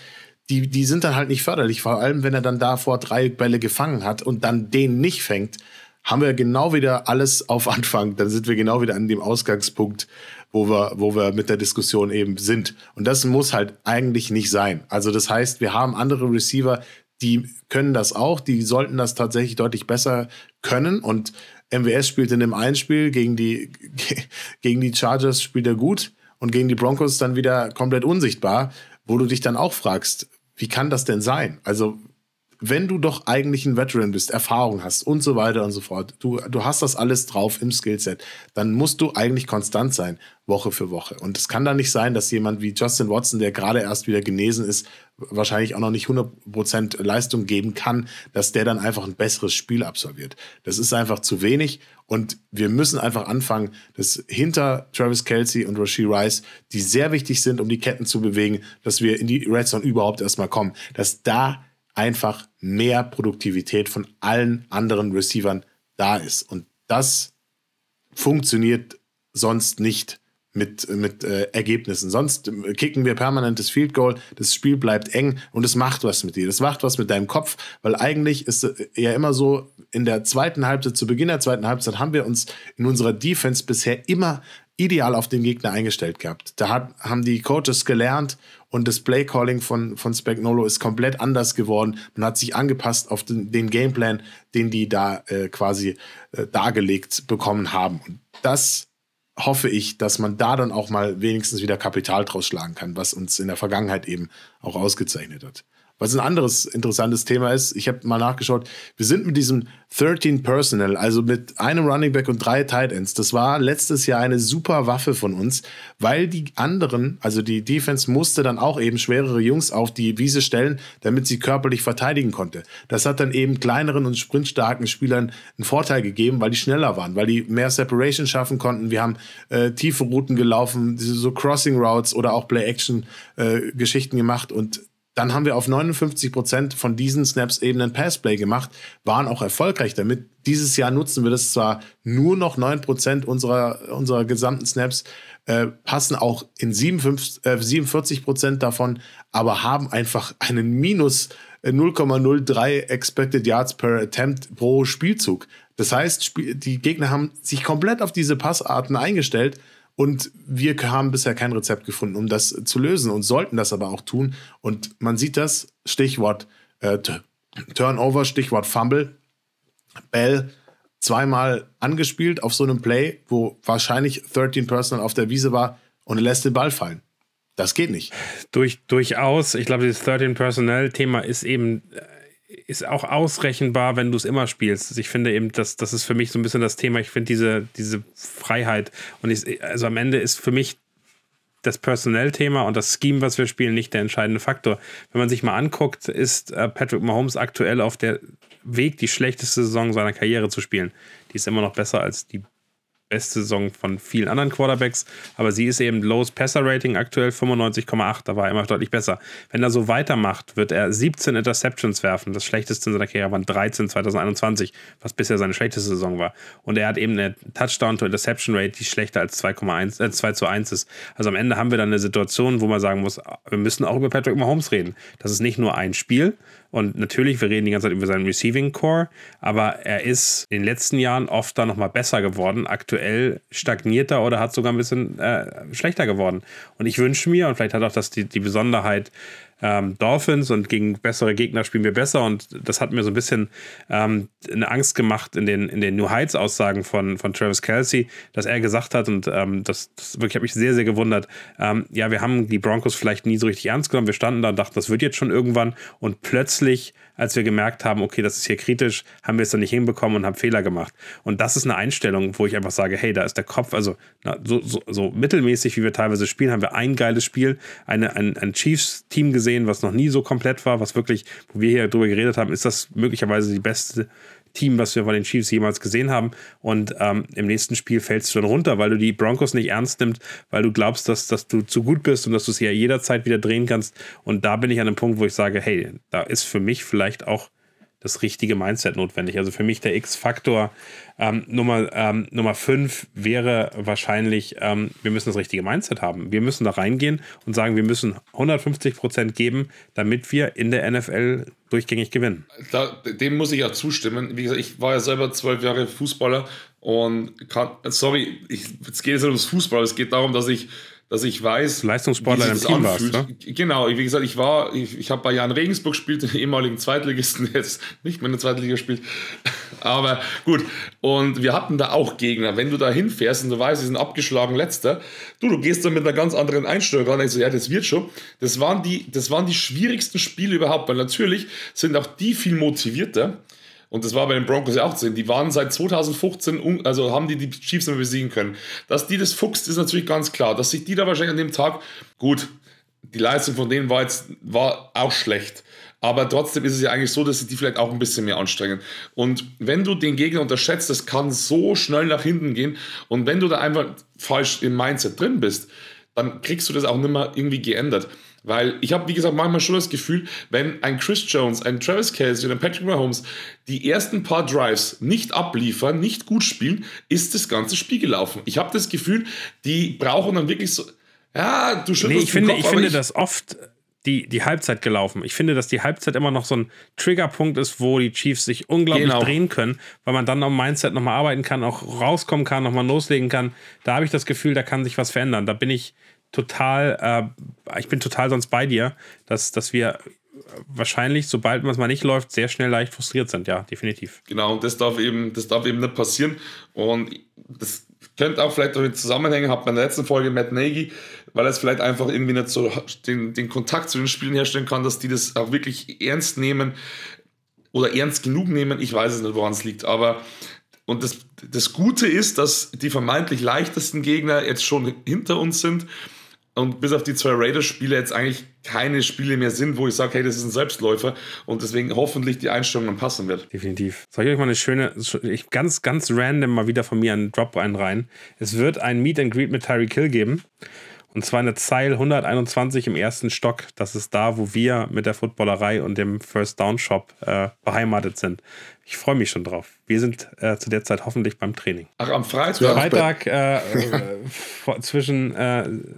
die, die sind dann halt nicht förderlich, vor allem wenn er dann davor drei Bälle gefangen hat und dann den nicht fängt, haben wir genau wieder alles auf Anfang. Dann sind wir genau wieder an dem Ausgangspunkt, wo wir, wo wir mit der Diskussion eben sind. Und das muss halt eigentlich nicht sein. Also das heißt, wir haben andere Receiver, die können das auch, die sollten das tatsächlich deutlich besser können. Und MWS spielt in dem Einspiel gegen die, gegen die Chargers spielt er gut und gegen die Broncos dann wieder komplett unsichtbar, wo du dich dann auch fragst, wie kann das denn sein? Also wenn du doch eigentlich ein Veteran bist, Erfahrung hast und so weiter und so fort, du, du hast das alles drauf im Skillset, dann musst du eigentlich konstant sein, Woche für Woche. Und es kann da nicht sein, dass jemand wie Justin Watson, der gerade erst wieder genesen ist, wahrscheinlich auch noch nicht 100% Leistung geben kann, dass der dann einfach ein besseres Spiel absolviert. Das ist einfach zu wenig und wir müssen einfach anfangen, dass hinter Travis Kelsey und Rasheed Rice, die sehr wichtig sind, um die Ketten zu bewegen, dass wir in die Red Zone überhaupt erstmal kommen, dass da einfach mehr Produktivität von allen anderen Receivern da ist. Und das funktioniert sonst nicht mit, mit äh, Ergebnissen. Sonst kicken wir permanentes Field Goal, das Spiel bleibt eng und es macht was mit dir. Das macht was mit deinem Kopf, weil eigentlich ist äh, ja immer so, in der zweiten Halbzeit, zu Beginn der zweiten Halbzeit, haben wir uns in unserer Defense bisher immer ideal auf den Gegner eingestellt gehabt. Da hat, haben die Coaches gelernt und das Playcalling von, von Spagnolo ist komplett anders geworden. Man hat sich angepasst auf den, den Gameplan, den die da äh, quasi äh, dargelegt bekommen haben. Und das hoffe ich, dass man da dann auch mal wenigstens wieder Kapital draus schlagen kann, was uns in der Vergangenheit eben auch ausgezeichnet hat. Was ein anderes interessantes Thema ist, ich habe mal nachgeschaut, wir sind mit diesem 13 Personal, also mit einem Running Back und drei Tight Ends, das war letztes Jahr eine super Waffe von uns, weil die anderen, also die Defense musste dann auch eben schwerere Jungs auf die Wiese stellen, damit sie körperlich verteidigen konnte. Das hat dann eben kleineren und sprintstarken Spielern einen Vorteil gegeben, weil die schneller waren, weil die mehr Separation schaffen konnten. Wir haben äh, tiefe Routen gelaufen, so Crossing Routes oder auch Play-Action-Geschichten äh, gemacht und dann haben wir auf 59 Prozent von diesen Snaps eben ein Passplay gemacht, waren auch erfolgreich damit. Dieses Jahr nutzen wir das zwar nur noch 9 Prozent unserer, unserer gesamten Snaps, äh, passen auch in 57, äh, 47 Prozent davon, aber haben einfach einen Minus 0,03 äh, Expected Yards per Attempt pro Spielzug. Das heißt, die Gegner haben sich komplett auf diese Passarten eingestellt und wir haben bisher kein Rezept gefunden, um das zu lösen und sollten das aber auch tun. Und man sieht das, Stichwort äh, Turnover, Stichwort Fumble. Bell zweimal angespielt auf so einem Play, wo wahrscheinlich 13 Personal auf der Wiese war und lässt den Ball fallen. Das geht nicht. Durch, durchaus. Ich glaube, dieses 13 Personal-Thema ist eben äh, ist auch ausrechenbar, wenn du es immer spielst. Also ich finde eben, das, das ist für mich so ein bisschen das Thema. Ich finde diese, diese Freiheit und ich, also am Ende ist für mich das Personell-Thema und das Scheme, was wir spielen, nicht der entscheidende Faktor. Wenn man sich mal anguckt, ist äh, Patrick Mahomes aktuell auf der Weg, die schlechteste Saison seiner Karriere zu spielen. Die ist immer noch besser als die beste Saison von vielen anderen Quarterbacks, aber sie ist eben Lows Passer Rating aktuell 95,8, da war er immer deutlich besser. Wenn er so weitermacht, wird er 17 Interceptions werfen, das schlechteste in seiner Karriere waren 13 2021, was bisher seine schlechteste Saison war. Und er hat eben eine Touchdown to Interception Rate, die schlechter als 2,1 äh, 2 zu 1 ist. Also am Ende haben wir dann eine Situation, wo man sagen muss, wir müssen auch über Patrick Mahomes reden. Das ist nicht nur ein Spiel, und natürlich, wir reden die ganze Zeit über seinen Receiving Core, aber er ist in den letzten Jahren oft da nochmal besser geworden. Aktuell stagniert er oder hat sogar ein bisschen äh, schlechter geworden. Und ich wünsche mir, und vielleicht hat auch das die, die Besonderheit, ähm, Dolphins und gegen bessere Gegner spielen wir besser. Und das hat mir so ein bisschen ähm, eine Angst gemacht in den, in den New Heights Aussagen von, von Travis Kelsey, dass er gesagt hat, und ähm, das, das wirklich habe mich sehr, sehr gewundert, ähm, ja, wir haben die Broncos vielleicht nie so richtig ernst genommen. Wir standen da und dachten, das wird jetzt schon irgendwann. Und plötzlich als wir gemerkt haben, okay, das ist hier kritisch, haben wir es dann nicht hinbekommen und haben Fehler gemacht. Und das ist eine Einstellung, wo ich einfach sage, hey, da ist der Kopf, also na, so, so, so, mittelmäßig, wie wir teilweise spielen, haben wir ein geiles Spiel, eine, ein, ein Chiefs-Team gesehen, was noch nie so komplett war, was wirklich, wo wir hier drüber geredet haben, ist das möglicherweise die beste Team, was wir von den Chiefs jemals gesehen haben. Und ähm, im nächsten Spiel fällst du dann runter, weil du die Broncos nicht ernst nimmst, weil du glaubst, dass, dass du zu gut bist und dass du es ja jederzeit wieder drehen kannst. Und da bin ich an einem Punkt, wo ich sage, hey, da ist für mich vielleicht auch das richtige Mindset notwendig. Also für mich der X-Faktor ähm, Nummer, ähm, Nummer fünf wäre wahrscheinlich, ähm, wir müssen das richtige Mindset haben. Wir müssen da reingehen und sagen, wir müssen 150 Prozent geben, damit wir in der NFL durchgängig gewinnen. Da, dem muss ich ja zustimmen. Wie gesagt, ich war ja selber zwölf Jahre Fußballer und kann, sorry, ich, es geht jetzt nicht ums Fußball, es geht darum, dass ich dass ich weiß, Leistungssportler im Team warst, ne? Genau, wie gesagt, ich war, ich, ich habe bei Jan Regensburg gespielt, den ehemaligen Zweitligisten, der jetzt nicht mehr in der Zweitliga spielt. Aber gut, und wir hatten da auch Gegner. Wenn du da hinfährst und du weißt, sie sind abgeschlagen letzter, du, du gehst da mit einer ganz anderen Einstellung ran. Ich so, ja, das wird schon. Das waren die, das waren die schwierigsten Spiele überhaupt, weil natürlich sind auch die viel motivierter. Und das war bei den Broncos ja auch so. Die waren seit 2015, also haben die die Chiefs immer besiegen können. Dass die das fuchst, ist natürlich ganz klar. Dass sich die da wahrscheinlich an dem Tag, gut, die Leistung von denen war jetzt war auch schlecht. Aber trotzdem ist es ja eigentlich so, dass sie die vielleicht auch ein bisschen mehr anstrengen. Und wenn du den Gegner unterschätzt, das kann so schnell nach hinten gehen. Und wenn du da einfach falsch im Mindset drin bist, dann kriegst du das auch nicht mehr irgendwie geändert. Weil ich habe, wie gesagt, manchmal schon das Gefühl, wenn ein Chris Jones, ein Travis Kelsey oder ein Patrick Mahomes die ersten paar Drives nicht abliefern, nicht gut spielen, ist das ganze Spiel gelaufen. Ich habe das Gefühl, die brauchen dann wirklich so. Ja, du schüttelst nee, ich finde, Kopf, ich finde ich, das oft die, die Halbzeit gelaufen. Ich finde, dass die Halbzeit immer noch so ein Triggerpunkt ist, wo die Chiefs sich unglaublich genau. drehen können, weil man dann am Mindset nochmal arbeiten kann, auch rauskommen kann, nochmal loslegen kann. Da habe ich das Gefühl, da kann sich was verändern. Da bin ich total, äh, ich bin total sonst bei dir, dass, dass wir wahrscheinlich, sobald es mal nicht läuft, sehr schnell leicht frustriert sind. Ja, definitiv. Genau, und das darf eben, das darf eben nicht passieren. Und das Könnte auch vielleicht damit zusammenhängen, hat man in der letzten Folge Matt Nagy, weil er es vielleicht einfach irgendwie nicht so den, den Kontakt zu den Spielen herstellen kann, dass die das auch wirklich ernst nehmen oder ernst genug nehmen. Ich weiß es nicht, woran es liegt, aber und das, das Gute ist, dass die vermeintlich leichtesten Gegner jetzt schon hinter uns sind und bis auf die zwei Raiders-Spiele jetzt eigentlich keine Spiele mehr sind, wo ich sage, hey, das ist ein Selbstläufer und deswegen hoffentlich die Einstellung dann passen wird. Definitiv. Soll ich euch mal eine schöne, ich, ganz, ganz random mal wieder von mir einen Drop rein. Es wird ein Meet and Greet mit Tyreek Hill geben. Und zwar eine Zeil 121 im ersten Stock. Das ist da, wo wir mit der Footballerei und dem First Down Shop äh, beheimatet sind. Ich freue mich schon drauf. Wir sind äh, zu der Zeit hoffentlich beim Training. Ach, am Freitag? Ja, Freitag äh, äh, zwischen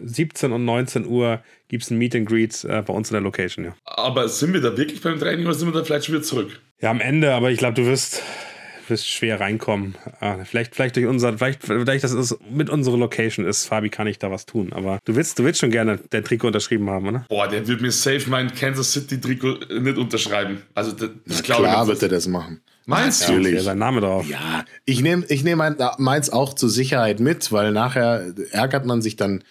17 und 19 Uhr gibt es ein Meet and Greet äh, bei uns in der Location. Ja. Aber sind wir da wirklich beim Training oder sind wir da vielleicht schon wieder zurück? Ja, am Ende, aber ich glaube, du wirst, wirst schwer reinkommen. Ah, vielleicht, vielleicht durch unser, vielleicht, vielleicht das ist, mit unserer Location ist, Fabi kann ich da was tun. Aber du willst, du willst schon gerne dein Trikot unterschrieben haben, oder? Boah, der wird mir safe mein Kansas City Trikot nicht unterschreiben. Also das, das glaube ich. Klar wird er das machen. Meinst du? Ja, sein Name drauf. Ja, ich nehme ich nehm meins auch zur Sicherheit mit, weil nachher ärgert man sich dann,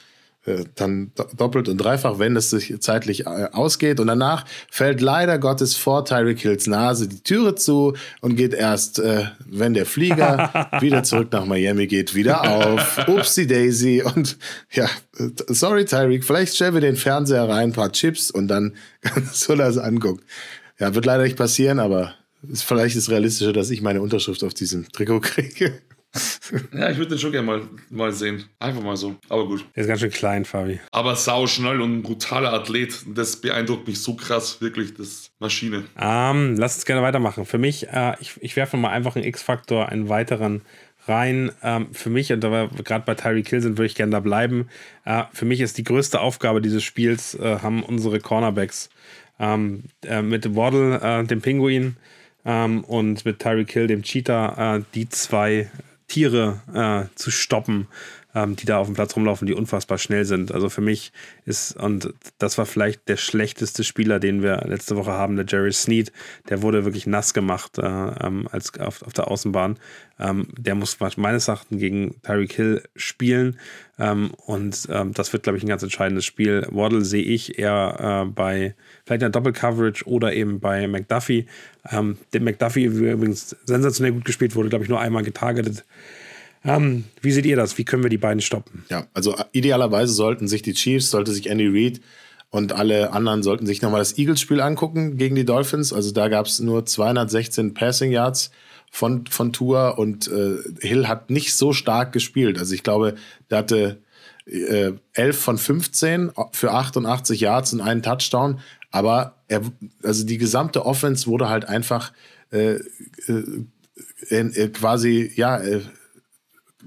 äh, dann doppelt und dreifach, wenn es sich zeitlich äh, ausgeht. Und danach fällt leider Gottes vor Tyreek Hills Nase die Türe zu und geht erst, äh, wenn der Flieger wieder zurück nach Miami geht, wieder auf. Upsi Daisy. Und ja, sorry Tyreek, vielleicht stellen wir den Fernseher rein, ein paar Chips und dann soll er es angucken. Ja, wird leider nicht passieren, aber vielleicht ist realistischer, dass ich meine Unterschrift auf diesem Trikot kriege. ja, ich würde den schon gerne mal, mal sehen. Einfach mal so. Aber gut. Der ist ganz schön klein, Fabi. Aber sau schnell und ein brutaler Athlet. Das beeindruckt mich so krass, wirklich, das Maschine. Ähm, lass uns gerne weitermachen. Für mich, äh, ich, ich werfe mal einfach einen X-Faktor, einen weiteren rein. Ähm, für mich, und da wir gerade bei Tyreek Hill sind, würde ich gerne da bleiben. Äh, für mich ist die größte Aufgabe dieses Spiels, äh, haben unsere Cornerbacks. Ähm, äh, mit Waddle, äh, dem Pinguin, ähm, und mit Tyreek Hill, dem Cheetah, äh, die zwei Tiere äh, zu stoppen, ähm, die da auf dem Platz rumlaufen, die unfassbar schnell sind. Also für mich ist, und das war vielleicht der schlechteste Spieler, den wir letzte Woche haben, der Jerry Sneed, der wurde wirklich nass gemacht äh, ähm, als auf, auf der Außenbahn. Ähm, der muss meines Erachtens gegen Tyreek Hill spielen. Ähm, und ähm, das wird, glaube ich, ein ganz entscheidendes Spiel. Waddle sehe ich eher äh, bei vielleicht einer Doppel-Coverage oder eben bei McDuffie. Ähm, der McDuffie übrigens sensationell gut gespielt wurde, glaube ich, nur einmal getargetet. Ähm, wie seht ihr das? Wie können wir die beiden stoppen? Ja, also idealerweise sollten sich die Chiefs, sollte sich Andy Reid und alle anderen sollten sich nochmal das Eagles-Spiel angucken gegen die Dolphins. Also da gab es nur 216 Passing Yards von, von Tour und äh, Hill hat nicht so stark gespielt. Also ich glaube, der hatte äh, 11 von 15 für 88 Yards und einen Touchdown. Aber er, also die gesamte Offense wurde halt einfach äh, äh, äh quasi, ja, äh,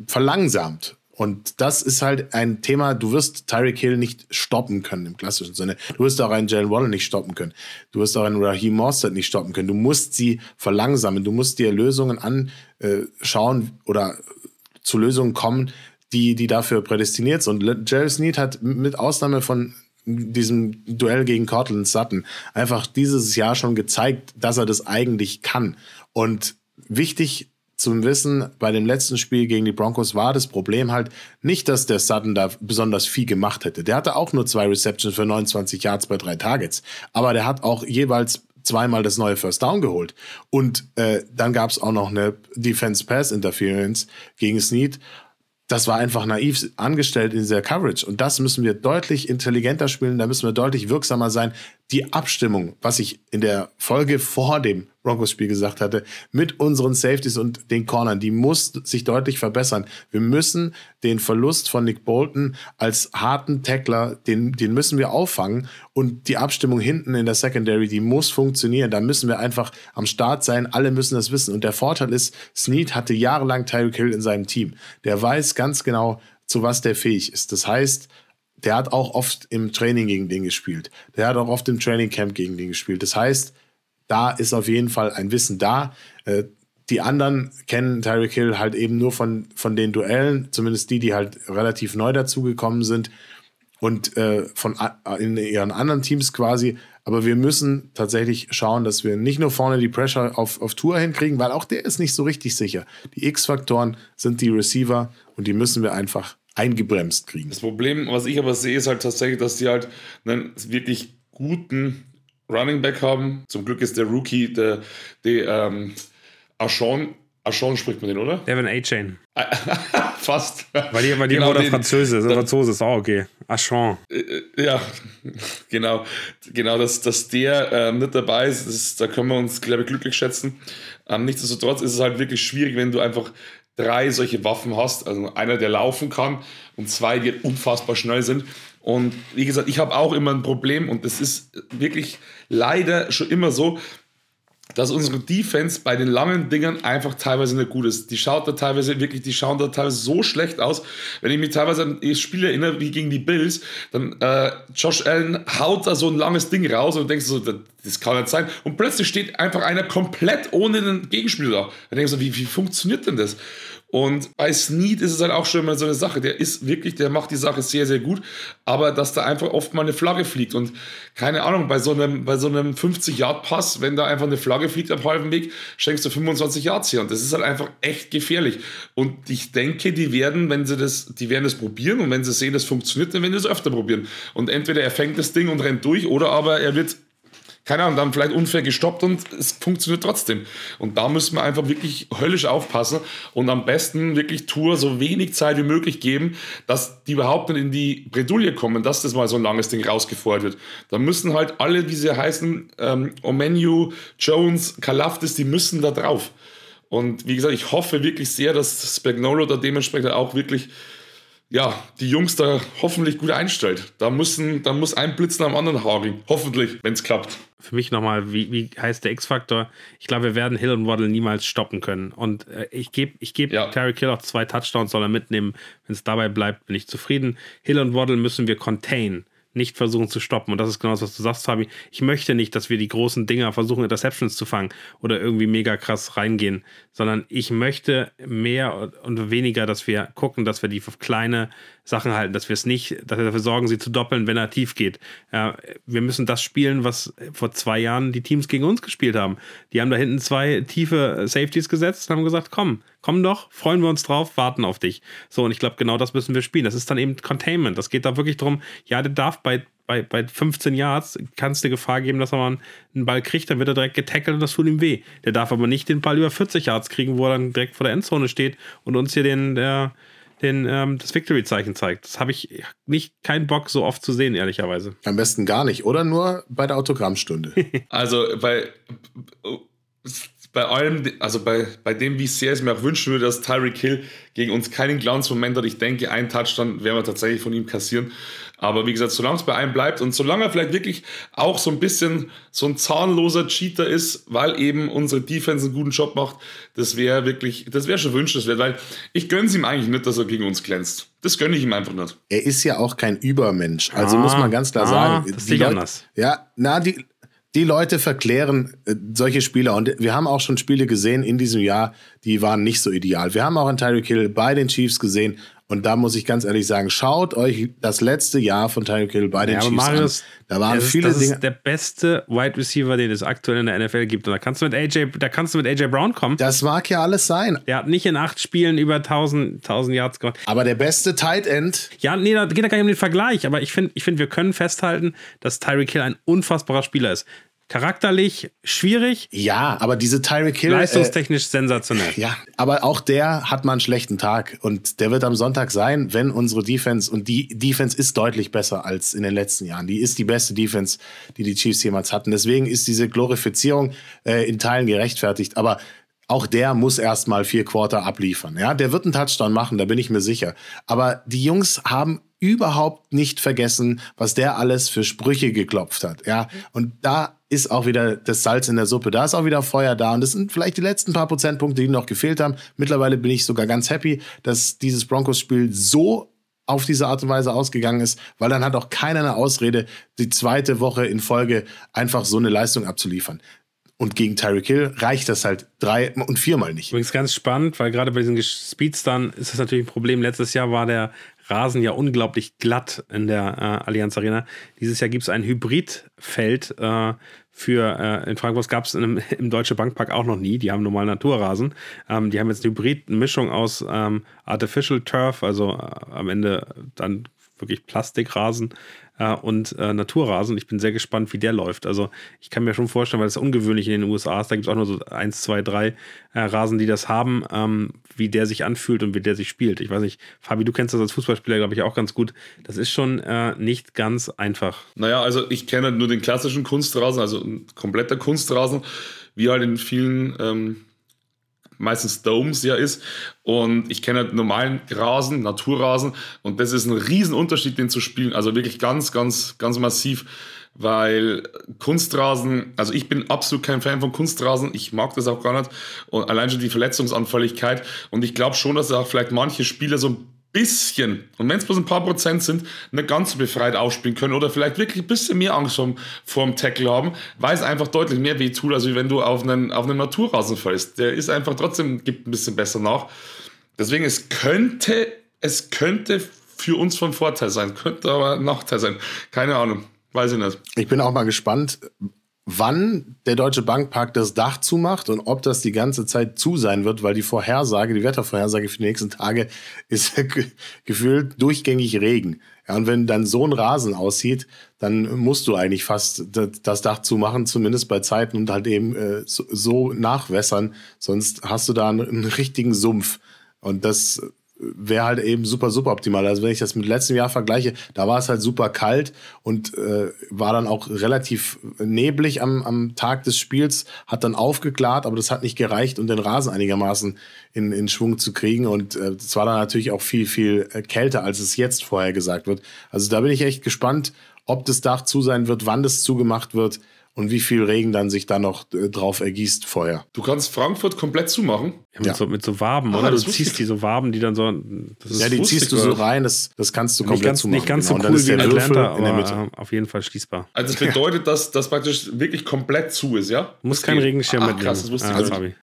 verlangsamt. Und das ist halt ein Thema, du wirst Tyreek Hill nicht stoppen können im klassischen Sinne. Du wirst auch einen Jalen Waddle nicht stoppen können. Du wirst auch einen Raheem Mostert nicht stoppen können. Du musst sie verlangsamen. Du musst dir Lösungen anschauen oder zu Lösungen kommen, die, die dafür prädestiniert sind. Und Jerry Sneed hat mit Ausnahme von diesem Duell gegen Cortland Sutton einfach dieses Jahr schon gezeigt, dass er das eigentlich kann. Und wichtig zum Wissen, bei dem letzten Spiel gegen die Broncos war das Problem halt nicht, dass der Sutton da besonders viel gemacht hätte. Der hatte auch nur zwei Receptions für 29 Yards bei drei Targets. Aber der hat auch jeweils zweimal das neue First Down geholt. Und äh, dann gab es auch noch eine Defense Pass Interference gegen Snead das war einfach naiv angestellt in dieser Coverage. Und das müssen wir deutlich intelligenter spielen, da müssen wir deutlich wirksamer sein. Die Abstimmung, was ich in der Folge vor dem Broncos-Spiel gesagt hatte, mit unseren Safeties und den Cornern, die muss sich deutlich verbessern. Wir müssen den Verlust von Nick Bolton als harten Tackler, den, den müssen wir auffangen. Und die Abstimmung hinten in der Secondary, die muss funktionieren. Da müssen wir einfach am Start sein. Alle müssen das wissen. Und der Vorteil ist, Snead hatte jahrelang Tyreek Hill in seinem Team. Der weiß ganz genau, zu was der fähig ist. Das heißt, der hat auch oft im Training gegen den gespielt. Der hat auch oft im Training Camp gegen den gespielt. Das heißt, da ist auf jeden Fall ein Wissen da. Äh, die anderen kennen Tyreek Hill halt eben nur von, von den Duellen, zumindest die, die halt relativ neu dazugekommen sind und äh, von in ihren anderen Teams quasi. Aber wir müssen tatsächlich schauen, dass wir nicht nur vorne die Pressure auf, auf Tour hinkriegen, weil auch der ist nicht so richtig sicher. Die X-Faktoren sind die Receiver und die müssen wir einfach eingebremst kriegen. Das Problem, was ich aber sehe, ist halt tatsächlich, dass die halt einen wirklich guten Running Back haben. Zum Glück ist der Rookie, der, der ähm, Ashon, Ashon spricht man den, oder? Devin A-Chain. Fast. Weil die, weil die genau, Französe, ist. Franzose ist auch okay. Achon. Äh, äh, ja, genau. Genau, dass, dass der äh, nicht dabei ist, ist, da können wir uns, glaube ich, glücklich schätzen. Ähm, nichtsdestotrotz ist es halt wirklich schwierig, wenn du einfach drei solche Waffen hast. Also einer, der laufen kann und zwei, die unfassbar schnell sind. Und wie gesagt, ich habe auch immer ein Problem und das ist wirklich leider schon immer so, dass unsere Defense bei den langen Dingern einfach teilweise nicht gut ist. Die schaut da teilweise wirklich, die schauen da teilweise so schlecht aus. Wenn ich mich teilweise an das Spiel erinnere, wie gegen die Bills, dann äh, Josh Allen haut da so ein langes Ding raus und denkst so, das kann nicht sein. Und plötzlich steht einfach einer komplett ohne einen Gegenspieler da. Dann denkst du, wie, wie funktioniert denn das? Und bei Snead ist es halt auch schon mal so eine Sache. Der ist wirklich, der macht die Sache sehr, sehr gut. Aber dass da einfach oft mal eine Flagge fliegt. Und keine Ahnung, bei so einem, bei so einem 50-Yard-Pass, wenn da einfach eine Flagge fliegt am halben Weg, schenkst du 25 Yards her. Und das ist halt einfach echt gefährlich. Und ich denke, die werden, wenn sie das, die werden das probieren. Und wenn sie sehen, das funktioniert, dann werden sie es öfter probieren. Und entweder er fängt das Ding und rennt durch, oder aber er wird keine Ahnung, dann vielleicht unfair gestoppt und es funktioniert trotzdem. Und da müssen wir einfach wirklich höllisch aufpassen und am besten wirklich Tour so wenig Zeit wie möglich geben, dass die überhaupt nicht in die Bredouille kommen, dass das mal so ein langes Ding rausgefordert wird. Da müssen halt alle, wie sie heißen, ähm, Omenu, Jones, Kalaftis, die müssen da drauf. Und wie gesagt, ich hoffe wirklich sehr, dass Spagnolo da dementsprechend auch wirklich ja, die Jungs da hoffentlich gut einstellt. Da, müssen, da muss ein Blitz nach dem anderen hageln. Hoffentlich, wenn es klappt. Für mich nochmal, wie, wie heißt der X-Faktor? Ich glaube, wir werden Hill und Waddle niemals stoppen können. Und äh, ich gebe ich geb ja. Terry Kill auch zwei Touchdowns, soll er mitnehmen. Wenn es dabei bleibt, bin ich zufrieden. Hill und Waddle müssen wir contain nicht versuchen zu stoppen. Und das ist genau das, was du sagst, Fabi. Ich möchte nicht, dass wir die großen Dinger versuchen, Interceptions zu fangen oder irgendwie mega krass reingehen, sondern ich möchte mehr und weniger, dass wir gucken, dass wir die kleine Sachen halten, dass wir es nicht, dass wir dafür sorgen, sie zu doppeln, wenn er tief geht. Ja, wir müssen das spielen, was vor zwei Jahren die Teams gegen uns gespielt haben. Die haben da hinten zwei tiefe Safeties gesetzt und haben gesagt, komm, komm doch, freuen wir uns drauf, warten auf dich. So, und ich glaube, genau das müssen wir spielen. Das ist dann eben Containment. Das geht da wirklich darum, ja, der darf bei bei, bei 15 Yards kann es eine Gefahr geben, dass er mal einen Ball kriegt, dann wird er direkt getackelt und das tut ihm weh. Der darf aber nicht den Ball über 40 Yards kriegen, wo er dann direkt vor der Endzone steht und uns hier den, der, den, ähm, das Victory-Zeichen zeigt. Das habe ich nicht keinen Bock so oft zu sehen, ehrlicherweise. Am besten gar nicht, oder nur bei der Autogrammstunde. also bei bei allem, also bei, bei dem, wie sehr es mir auch wünschen würde, dass Tyreek Hill gegen uns keinen Glanzmoment hat. Ich denke, einen Touchdown werden wir tatsächlich von ihm kassieren. Aber wie gesagt, solange es bei einem bleibt und solange er vielleicht wirklich auch so ein bisschen so ein zahnloser Cheater ist, weil eben unsere Defense einen guten Job macht, das wäre wirklich, das wäre schon wünschenswert, weil ich gönne es ihm eigentlich nicht, dass er gegen uns glänzt. Das gönne ich ihm einfach nicht. Er ist ja auch kein Übermensch. Also ah, muss man ganz klar ah, sagen. Das ist nicht anders. Ja, na, die, die Leute verklären äh, solche Spieler und wir haben auch schon Spiele gesehen in diesem Jahr, die waren nicht so ideal. Wir haben auch einen Tyreek Hill bei den Chiefs gesehen und da muss ich ganz ehrlich sagen, schaut euch das letzte Jahr von Tyreek Hill bei den ja, Chiefs Marius, an. Da waren das viele ist, das Dinge. ist der beste Wide Receiver, den es aktuell in der NFL gibt. Und da kannst du mit AJ, da kannst du mit AJ Brown kommen. Das mag ja alles sein. Der hat nicht in acht Spielen über 1000, 1000 Yards gemacht. Aber der beste Tight End. Ja, nee, da geht ja gar nicht um den Vergleich. Aber ich finde, ich find, wir können festhalten, dass Tyreek Hill ein unfassbarer Spieler ist. Charakterlich schwierig. Ja, aber diese Tyreek Hill. Leistungstechnisch äh, sensationell. Ja, aber auch der hat mal einen schlechten Tag. Und der wird am Sonntag sein, wenn unsere Defense, und die Defense ist deutlich besser als in den letzten Jahren. Die ist die beste Defense, die die Chiefs jemals hatten. Deswegen ist diese Glorifizierung äh, in Teilen gerechtfertigt. Aber auch der muss erstmal vier Quarter abliefern. Ja, der wird einen Touchdown machen, da bin ich mir sicher. Aber die Jungs haben überhaupt nicht vergessen, was der alles für Sprüche geklopft hat. Ja, und da ist auch wieder das Salz in der Suppe. Da ist auch wieder Feuer da. Und das sind vielleicht die letzten paar Prozentpunkte, die noch gefehlt haben. Mittlerweile bin ich sogar ganz happy, dass dieses Broncos-Spiel so auf diese Art und Weise ausgegangen ist, weil dann hat auch keiner eine Ausrede, die zweite Woche in Folge einfach so eine Leistung abzuliefern. Und gegen Tyreek Hill reicht das halt drei und viermal nicht. Übrigens ganz spannend, weil gerade bei diesen Speedstern ist das natürlich ein Problem. Letztes Jahr war der Rasen ja unglaublich glatt in der äh, Allianz Arena. Dieses Jahr gibt es ein Hybridfeld äh, für, äh, in Frankfurt gab es im Deutsche Bankpark auch noch nie. Die haben normal Naturrasen. Ähm, die haben jetzt eine Hybrid-Mischung aus ähm, Artificial Turf, also äh, am Ende dann wirklich Plastikrasen äh, und äh, Naturrasen. Ich bin sehr gespannt, wie der läuft. Also ich kann mir schon vorstellen, weil das ist ungewöhnlich in den USA ist, da gibt es auch nur so eins, zwei, drei äh, Rasen, die das haben, ähm, wie der sich anfühlt und wie der sich spielt. Ich weiß nicht, Fabi, du kennst das als Fußballspieler, glaube ich, auch ganz gut. Das ist schon äh, nicht ganz einfach. Naja, also ich kenne nur den klassischen Kunstrasen, also ein kompletter Kunstrasen, wie halt in vielen ähm, meistens Domes ja ist. Und ich kenne halt normalen Rasen, Naturrasen. Und das ist ein Riesenunterschied, den zu spielen. Also wirklich ganz, ganz, ganz massiv. Weil Kunstrasen, also ich bin absolut kein Fan von Kunstrasen. Ich mag das auch gar nicht. Und allein schon die Verletzungsanfälligkeit. Und ich glaube schon, dass auch vielleicht manche Spieler so ein bisschen, und wenn es bloß ein paar Prozent sind, nicht ganz so befreit aufspielen können oder vielleicht wirklich ein bisschen mehr Angst vor, vor dem Tackle haben, weil es einfach deutlich mehr weh tut, als wenn du auf einen, auf einen Naturrasen fällst. Der ist einfach trotzdem, gibt ein bisschen besser nach. Deswegen, es könnte, es könnte für uns von Vorteil sein, könnte aber Nachteil sein. Keine Ahnung. Weiß ich nicht. Ich bin auch mal gespannt, wann der Deutsche Bankpark das Dach zumacht und ob das die ganze Zeit zu sein wird, weil die Vorhersage, die Wettervorhersage für die nächsten Tage ist gefühlt durchgängig Regen. Ja, und wenn dann so ein Rasen aussieht, dann musst du eigentlich fast das Dach zumachen, zumindest bei Zeiten und halt eben äh, so, nachwässern, sonst hast du da einen, einen richtigen Sumpf. Und das wäre halt eben super, super optimal. Also wenn ich das mit letztem Jahr vergleiche, da war es halt super kalt und äh, war dann auch relativ neblig am, am Tag des Spiels, hat dann aufgeklärt, aber das hat nicht gereicht, um den Rasen einigermaßen in, in Schwung zu kriegen. Und äh, das war dann natürlich auch viel, viel äh, kälter, als es jetzt vorher gesagt wird. Also da bin ich echt gespannt, ob das Dach zu sein wird, wann das zugemacht wird und wie viel Regen dann sich da noch äh, drauf ergießt vorher. Du kannst Frankfurt komplett zumachen. Ja, mit, ja. So, mit so Waben, ah, oder? Du ziehst die so Waben, die dann so. ja, die ziehst du so rein, das, das kannst du komplett ganz, zumachen. Nicht ganz genau. so cool wie in Atlanta, in der Mitte. aber auf jeden Fall schließbar. Also das bedeutet, dass das praktisch wirklich komplett zu ist, ja? Du musst keinen Regenschirm mitnehmen. Krass, das wusste ich ah, nicht.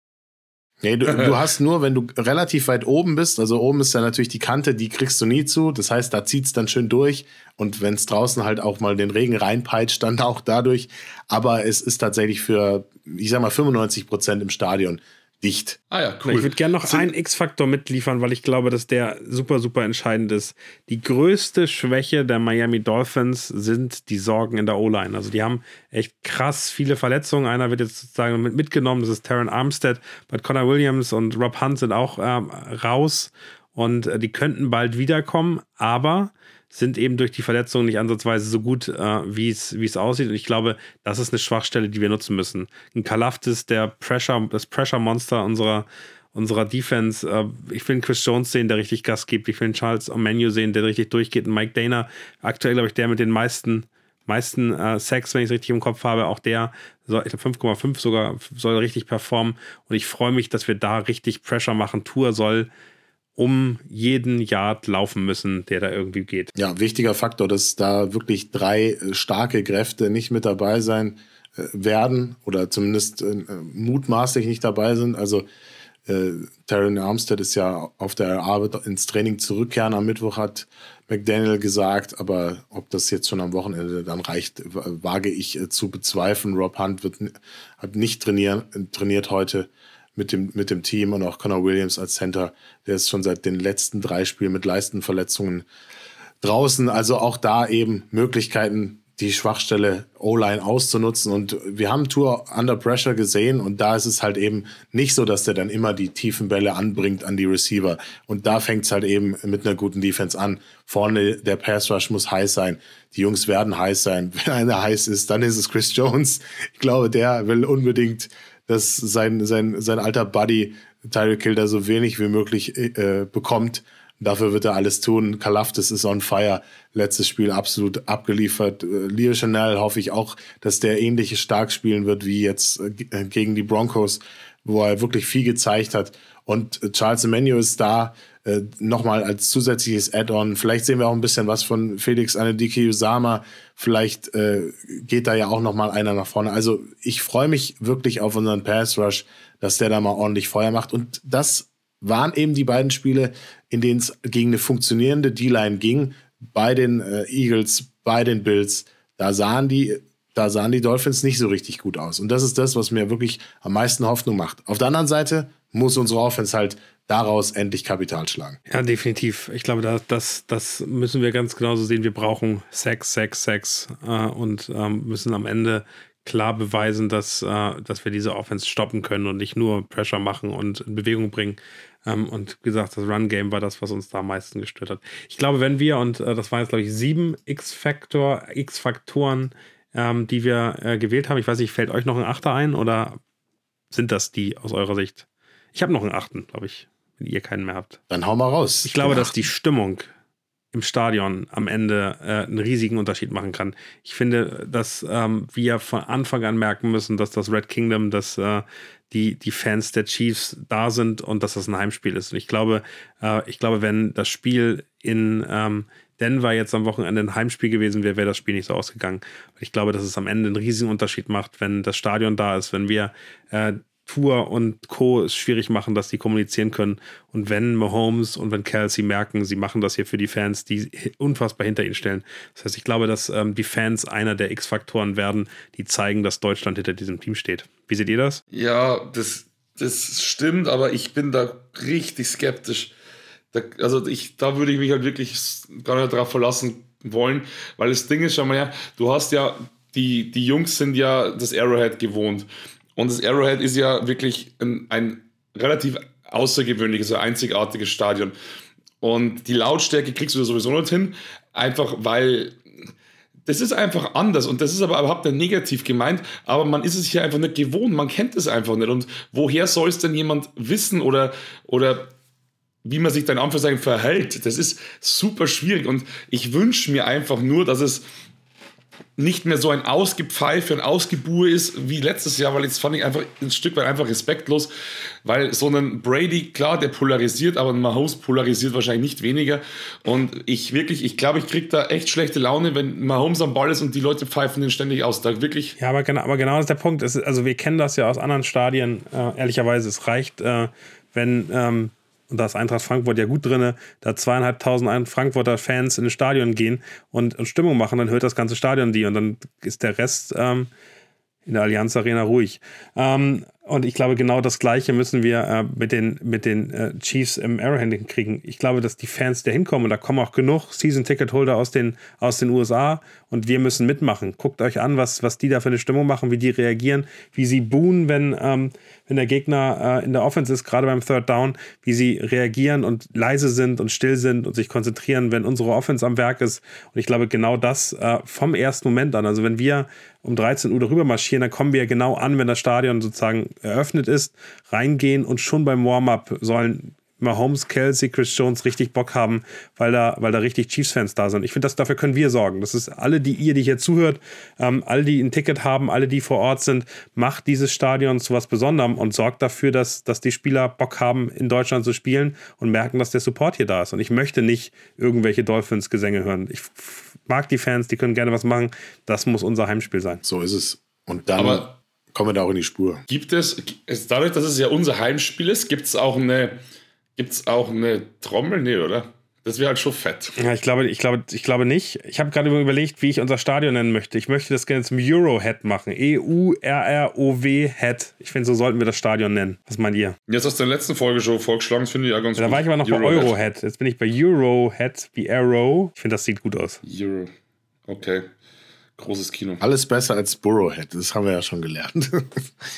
Nee, du, du hast nur, wenn du relativ weit oben bist, also oben ist ja natürlich die Kante, die kriegst du nie zu. Das heißt, da zieht's dann schön durch. Und wenn es draußen halt auch mal den Regen reinpeitscht, dann auch dadurch. Aber es ist tatsächlich für, ich sag mal, 95 Prozent im Stadion dicht. Ah ja, cool. Ich würde gerne noch so, einen X-Faktor mitliefern, weil ich glaube, dass der super, super entscheidend ist. Die größte Schwäche der Miami Dolphins sind die Sorgen in der O-Line. Also die haben echt krass viele Verletzungen. Einer wird jetzt sozusagen mit mitgenommen, das ist Taron Armstead. But Connor Williams und Rob Hunt sind auch ähm, raus und äh, die könnten bald wiederkommen, aber sind eben durch die Verletzung nicht ansatzweise so gut, äh, wie es aussieht. Und ich glaube, das ist eine Schwachstelle, die wir nutzen müssen. Ein Kalaftis, der Pressure, das Pressure-Monster unserer, unserer Defense. Äh, ich will einen Chris Jones sehen, der richtig Gas gibt. Ich will einen Charles Omenu sehen, der richtig durchgeht. Und Mike Dana, aktuell, glaube ich, der mit den meisten meisten äh, Sacks, wenn ich es richtig im Kopf habe, auch der, soll, ich glaube 5,5 sogar, soll richtig performen. Und ich freue mich, dass wir da richtig Pressure machen. Tour soll um jeden Yard laufen müssen, der da irgendwie geht. Ja, wichtiger Faktor, dass da wirklich drei äh, starke Kräfte nicht mit dabei sein äh, werden oder zumindest äh, mutmaßlich nicht dabei sind. Also äh, Terran Armstead ist ja auf der Arbeit ins Training zurückkehren am Mittwoch, hat McDaniel gesagt, aber ob das jetzt schon am Wochenende dann reicht, wage ich zu bezweifeln. Rob Hunt wird, hat nicht trainieren, trainiert heute mit dem, mit dem Team und auch Connor Williams als Center, der ist schon seit den letzten drei Spielen mit Leistenverletzungen draußen. Also auch da eben Möglichkeiten, die Schwachstelle O-Line auszunutzen. Und wir haben Tour Under Pressure gesehen und da ist es halt eben nicht so, dass der dann immer die tiefen Bälle anbringt an die Receiver. Und da fängt es halt eben mit einer guten Defense an. Vorne der Pass Rush muss heiß sein. Die Jungs werden heiß sein. Wenn einer heiß ist, dann ist es Chris Jones. Ich glaube, der will unbedingt dass sein, sein, sein alter Buddy Tyreek Hill da so wenig wie möglich äh, bekommt. Dafür wird er alles tun. Kalaftis ist on fire. Letztes Spiel absolut abgeliefert. Äh, Leo Chanel hoffe ich auch, dass der ähnliche stark spielen wird wie jetzt äh, gegen die Broncos, wo er wirklich viel gezeigt hat. Und Charles Emmanuel ist da äh, nochmal als zusätzliches Add-on. Vielleicht sehen wir auch ein bisschen was von Felix Anediki Usama. Vielleicht äh, geht da ja auch nochmal einer nach vorne. Also ich freue mich wirklich auf unseren Pass Rush, dass der da mal ordentlich Feuer macht. Und das waren eben die beiden Spiele, in denen es gegen eine funktionierende D-Line ging, bei den äh, Eagles, bei den Bills. Da sahen die da sahen die Dolphins nicht so richtig gut aus. Und das ist das, was mir wirklich am meisten Hoffnung macht. Auf der anderen Seite muss unsere Offense halt daraus endlich Kapital schlagen. Ja, definitiv. Ich glaube, das, das, das müssen wir ganz genauso sehen. Wir brauchen Sex, Sex, Sex äh, und ähm, müssen am Ende klar beweisen, dass, äh, dass wir diese Offense stoppen können und nicht nur Pressure machen und in Bewegung bringen. Ähm, und wie gesagt, das Run-Game war das, was uns da am meisten gestört hat. Ich glaube, wenn wir, und äh, das waren jetzt, glaube ich, sieben X-Faktor, X-Faktoren, ähm, die wir äh, gewählt haben. Ich weiß nicht, fällt euch noch ein Achter ein oder sind das die aus eurer Sicht? Ich habe noch einen Achten, glaube ich wenn ihr keinen mehr habt. Dann hau mal raus. Ich glaube, dass die Stimmung im Stadion am Ende äh, einen riesigen Unterschied machen kann. Ich finde, dass ähm, wir von Anfang an merken müssen, dass das Red Kingdom, dass äh, die, die Fans der Chiefs da sind und dass das ein Heimspiel ist. Und ich glaube, äh, ich glaube, wenn das Spiel in ähm, Denver jetzt am Wochenende ein Heimspiel gewesen wäre, wäre das Spiel nicht so ausgegangen. Ich glaube, dass es am Ende einen riesigen Unterschied macht, wenn das Stadion da ist, wenn wir äh, Tour und Co. es schwierig machen, dass die kommunizieren können. Und wenn Mahomes und wenn Kelsey merken, sie machen das hier für die Fans, die unfassbar hinter ihnen stellen. Das heißt, ich glaube, dass ähm, die Fans einer der X-Faktoren werden, die zeigen, dass Deutschland hinter diesem Team steht. Wie seht ihr das? Ja, das, das stimmt, aber ich bin da richtig skeptisch. Da, also ich, da würde ich mich halt wirklich gar nicht darauf verlassen wollen, weil das Ding ist schon mal ja, du hast ja, die, die Jungs sind ja das Arrowhead gewohnt. Und das Arrowhead ist ja wirklich ein, ein relativ außergewöhnliches, einzigartiges Stadion. Und die Lautstärke kriegst du sowieso nicht hin, einfach weil das ist einfach anders und das ist aber überhaupt nicht negativ gemeint, aber man ist es hier einfach nicht gewohnt, man kennt es einfach nicht. Und woher soll es denn jemand wissen oder, oder wie man sich dann Anführungszeichen verhält? Das ist super schwierig und ich wünsche mir einfach nur, dass es nicht mehr so ein Ausgepfeife und Ausgebuhe ist wie letztes Jahr, weil jetzt fand ich einfach ein Stück weit einfach respektlos, weil so ein Brady, klar, der polarisiert, aber ein Mahomes polarisiert wahrscheinlich nicht weniger und ich wirklich, ich glaube, ich kriege da echt schlechte Laune, wenn Mahomes am Ball ist und die Leute pfeifen den ständig aus, da wirklich. Ja, aber genau, aber genau ist der Punkt, ist, also wir kennen das ja aus anderen Stadien, äh, ehrlicherweise, es reicht, äh, wenn ähm, und da ist Eintracht Frankfurt ja gut drin, da zweieinhalbtausend Frankfurter Fans in ein Stadion gehen und, und, Stimmung machen, dann hört das ganze Stadion die und dann ist der Rest ähm, in der Allianz Arena ruhig. Ähm, und ich glaube, genau das Gleiche müssen wir äh, mit den, mit den äh, Chiefs im Arrowhead kriegen. Ich glaube, dass die Fans da hinkommen und da kommen auch genug Season-Ticket-Holder aus den, aus den USA und wir müssen mitmachen. Guckt euch an, was, was die da für eine Stimmung machen, wie die reagieren, wie sie buhen, wenn, ähm, wenn der Gegner äh, in der Offense ist, gerade beim Third Down, wie sie reagieren und leise sind und still sind und sich konzentrieren, wenn unsere Offense am Werk ist. Und ich glaube, genau das äh, vom ersten Moment an. Also wenn wir um 13 Uhr darüber marschieren, dann kommen wir genau an, wenn das Stadion sozusagen eröffnet ist, reingehen und schon beim Warm-up sollen Mahomes, Kelsey, Chris Jones richtig Bock haben, weil da, weil da richtig Chiefs-Fans da sind. Ich finde, dafür können wir sorgen. Das ist alle, die ihr, die hier zuhört, ähm, alle, die ein Ticket haben, alle, die vor Ort sind, macht dieses Stadion zu was Besonderem und sorgt dafür, dass, dass die Spieler Bock haben, in Deutschland zu spielen und merken, dass der Support hier da ist. Und ich möchte nicht irgendwelche Dolphins-Gesänge hören. Ich mag die Fans, die können gerne was machen. Das muss unser Heimspiel sein. So ist es. Und dann. Aber kommen wir da auch in die Spur. Gibt es, dadurch, dass es ja unser Heimspiel ist, gibt es auch eine, gibt's auch eine Trommel? Nee, oder? Das wäre halt schon fett. Ja, ich glaube, ich glaube, ich glaube nicht. Ich habe gerade überlegt, wie ich unser Stadion nennen möchte. Ich möchte das gerne zum Euro-Head machen. E-U-R-R-O-W-Head. Ich finde, so sollten wir das Stadion nennen. Was meint ihr? Jetzt hast du in der letzten Folge schon vorgeschlagen, das finde ich ja ganz ja, gut. Da war ich aber noch Euro bei Euro-Head. Jetzt bin ich bei Euro-Head wie Arrow. Ich finde, das sieht gut aus. Euro. Okay. Großes Kino. Alles besser als Burrowhead, das haben wir ja schon gelernt.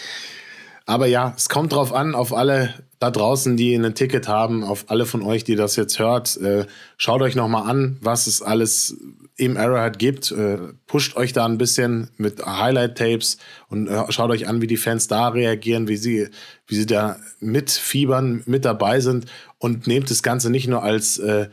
Aber ja, es kommt drauf an, auf alle da draußen, die ein Ticket haben, auf alle von euch, die das jetzt hört. Äh, schaut euch nochmal an, was es alles im Arrowhead gibt. Äh, pusht euch da ein bisschen mit Highlight-Tapes und äh, schaut euch an, wie die Fans da reagieren, wie sie, wie sie da mitfiebern, mit dabei sind und nehmt das Ganze nicht nur als äh,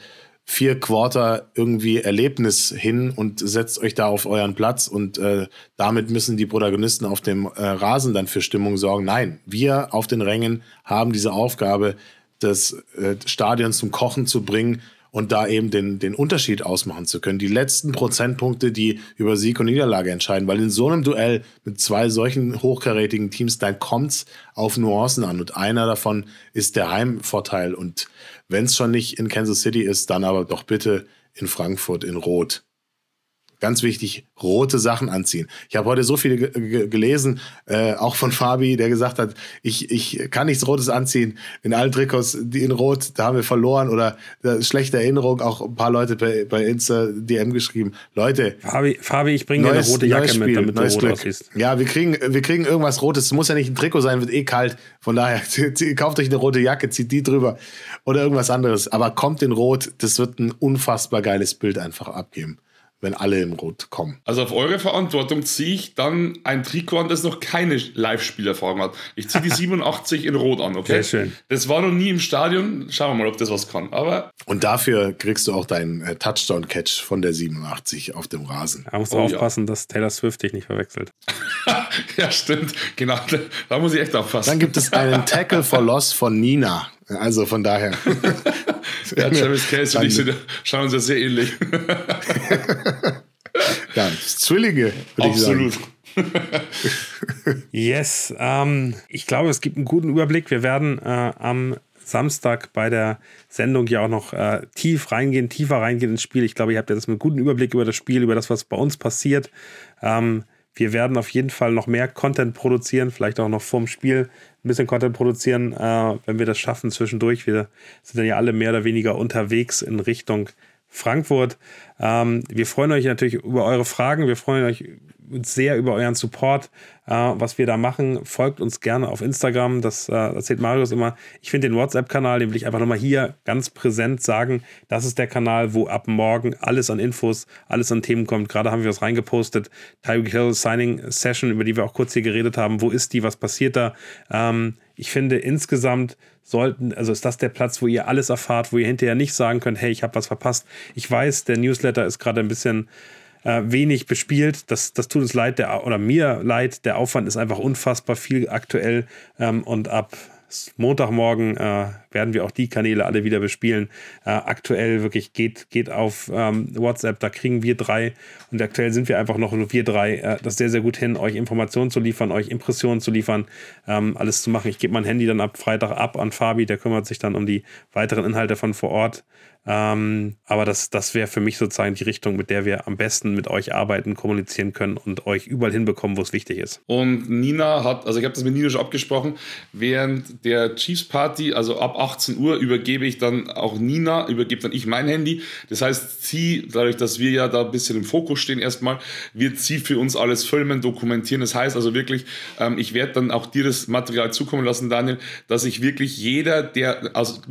vier Quarter irgendwie Erlebnis hin und setzt euch da auf euren Platz und äh, damit müssen die Protagonisten auf dem äh, Rasen dann für Stimmung sorgen. Nein, wir auf den Rängen haben diese Aufgabe, das äh, Stadion zum Kochen zu bringen und da eben den, den Unterschied ausmachen zu können. Die letzten Prozentpunkte, die über Sieg und Niederlage entscheiden, weil in so einem Duell mit zwei solchen hochkarätigen Teams, dann kommt es auf Nuancen an und einer davon ist der Heimvorteil und wenn es schon nicht in Kansas City ist, dann aber doch bitte in Frankfurt in Rot. Ganz wichtig, rote Sachen anziehen. Ich habe heute so viele gelesen, äh, auch von Fabi, der gesagt hat, ich, ich kann nichts Rotes anziehen. In allen Trikots, die in Rot, da haben wir verloren oder schlechte Erinnerung. Auch ein paar Leute bei, bei Insta DM geschrieben. Leute. Fabi, Fabi ich bringe dir eine rote Jacke Spiel, mit, damit du rot Glück. aussiehst. Ja, wir kriegen, wir kriegen irgendwas Rotes. Es muss ja nicht ein Trikot sein, wird eh kalt. Von daher, kauft euch eine rote Jacke, zieht die drüber oder irgendwas anderes. Aber kommt in Rot, das wird ein unfassbar geiles Bild einfach abgeben wenn alle in Rot kommen. Also auf eure Verantwortung ziehe ich dann ein Trikot an, das noch keine Live-Spielerfahrung hat. Ich ziehe die 87 in Rot an, okay? Sehr schön. Das war noch nie im Stadion. Schauen wir mal, ob das was kann. Aber Und dafür kriegst du auch deinen äh, Touchdown-Catch von der 87 auf dem Rasen. Da musst du oh, aufpassen, ja. dass Taylor Swift dich nicht verwechselt. ja, stimmt. Genau. Da muss ich echt aufpassen. Dann gibt es einen Tackle for Loss von Nina. Also von daher. ja, Travis Case und ich sind, schauen uns ja sehr ähnlich. ja, Zwillinge, würde ich sagen. Absolut. yes, ähm, ich glaube, es gibt einen guten Überblick. Wir werden äh, am Samstag bei der Sendung ja auch noch äh, tief reingehen, tiefer reingehen ins Spiel. Ich glaube, ihr habt jetzt einen guten Überblick über das Spiel, über das, was bei uns passiert. Ähm, wir werden auf jeden Fall noch mehr Content produzieren, vielleicht auch noch vorm Spiel ein bisschen Content produzieren, äh, wenn wir das schaffen zwischendurch. Wir sind dann ja alle mehr oder weniger unterwegs in Richtung Frankfurt. Ähm, wir freuen euch natürlich über eure Fragen. Wir freuen euch sehr über euren Support, äh, was wir da machen. Folgt uns gerne auf Instagram. Das äh, erzählt Marius immer. Ich finde den WhatsApp-Kanal, den will ich einfach nochmal hier ganz präsent sagen. Das ist der Kanal, wo ab morgen alles an Infos, alles an Themen kommt. Gerade haben wir was reingepostet. Tyreek Hill Signing Session, über die wir auch kurz hier geredet haben. Wo ist die? Was passiert da? Ähm, ich finde insgesamt sollten, also ist das der Platz, wo ihr alles erfahrt, wo ihr hinterher nicht sagen könnt, hey, ich habe was verpasst. Ich weiß, der Newsletter ist gerade ein bisschen äh, wenig bespielt. Das, das tut uns leid, der, oder mir leid. Der Aufwand ist einfach unfassbar viel aktuell ähm, und ab Montagmorgen äh, werden wir auch die Kanäle alle wieder bespielen. Äh, aktuell wirklich geht, geht auf ähm, WhatsApp, da kriegen wir drei und aktuell sind wir einfach noch nur wir drei, äh, das sehr, sehr gut hin, euch Informationen zu liefern, euch Impressionen zu liefern, ähm, alles zu machen. Ich gebe mein Handy dann ab Freitag ab an Fabi, der kümmert sich dann um die weiteren Inhalte von vor Ort. Ähm, aber das, das wäre für mich sozusagen die Richtung, mit der wir am besten mit euch arbeiten, kommunizieren können und euch überall hinbekommen, wo es wichtig ist. Und Nina hat, also ich habe das mit Nina schon abgesprochen, während der Chiefs Party, also ab 18 Uhr, übergebe ich dann auch Nina, übergebe dann ich mein Handy. Das heißt, sie, dadurch, dass wir ja da ein bisschen im Fokus stehen erstmal, wird sie für uns alles filmen, dokumentieren. Das heißt also wirklich, ähm, ich werde dann auch dir das Material zukommen lassen, Daniel, dass ich wirklich jeder, der, also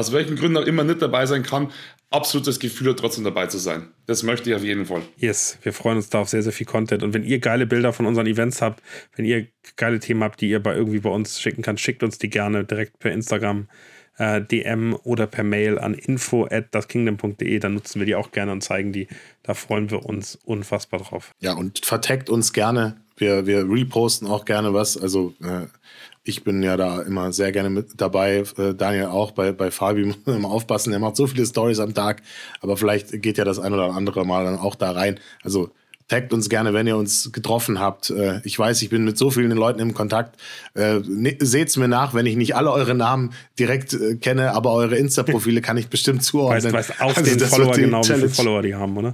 aus welchen Gründen auch immer nicht dabei sein kann, absolutes Gefühl hat, trotzdem dabei zu sein. Das möchte ich auf jeden Fall. Yes, wir freuen uns da auf sehr, sehr viel Content. Und wenn ihr geile Bilder von unseren Events habt, wenn ihr geile Themen habt, die ihr bei irgendwie bei uns schicken könnt, schickt uns die gerne direkt per Instagram. Äh, DM oder per Mail an info at daskingdom.de, dann nutzen wir die auch gerne und zeigen die. Da freuen wir uns unfassbar drauf. Ja, und verteckt uns gerne. Wir, wir reposten auch gerne was. Also äh, ich bin ja da immer sehr gerne mit dabei. Äh, Daniel auch bei, bei Fabi immer aufpassen. Er macht so viele Stories am Tag, aber vielleicht geht ja das ein oder andere Mal dann auch da rein. Also taggt uns gerne, wenn ihr uns getroffen habt. Äh, ich weiß, ich bin mit so vielen Leuten im Kontakt. Äh, ne, seht's mir nach, wenn ich nicht alle eure Namen direkt kenne, aber eure Insta-Profile kann ich bestimmt zuordnen. Weißt, weißt auf also den Follower genau, Challenge. wie viele Follower die haben, oder?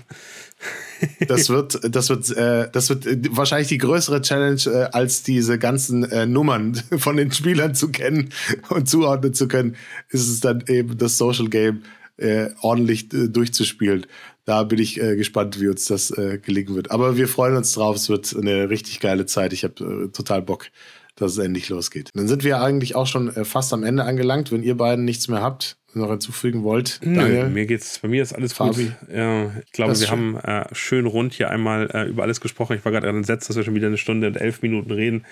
Das wird, das wird, äh, das wird wahrscheinlich die größere Challenge, äh, als diese ganzen äh, Nummern von den Spielern zu kennen und zuordnen zu können, ist es dann eben das Social Game äh, ordentlich äh, durchzuspielen. Da bin ich äh, gespannt, wie uns das äh, gelingen wird. Aber wir freuen uns drauf. Es wird eine richtig geile Zeit. Ich habe äh, total Bock, dass es endlich losgeht. Dann sind wir eigentlich auch schon äh, fast am Ende angelangt. Wenn ihr beiden nichts mehr habt, noch hinzufügen wollt? Nö, mir geht's, bei mir ist alles Fabi. gut. Ja, ich glaube, wir schön. haben äh, schön rund hier einmal äh, über alles gesprochen. Ich war gerade entsetzt, dass wir schon wieder eine Stunde und elf Minuten reden.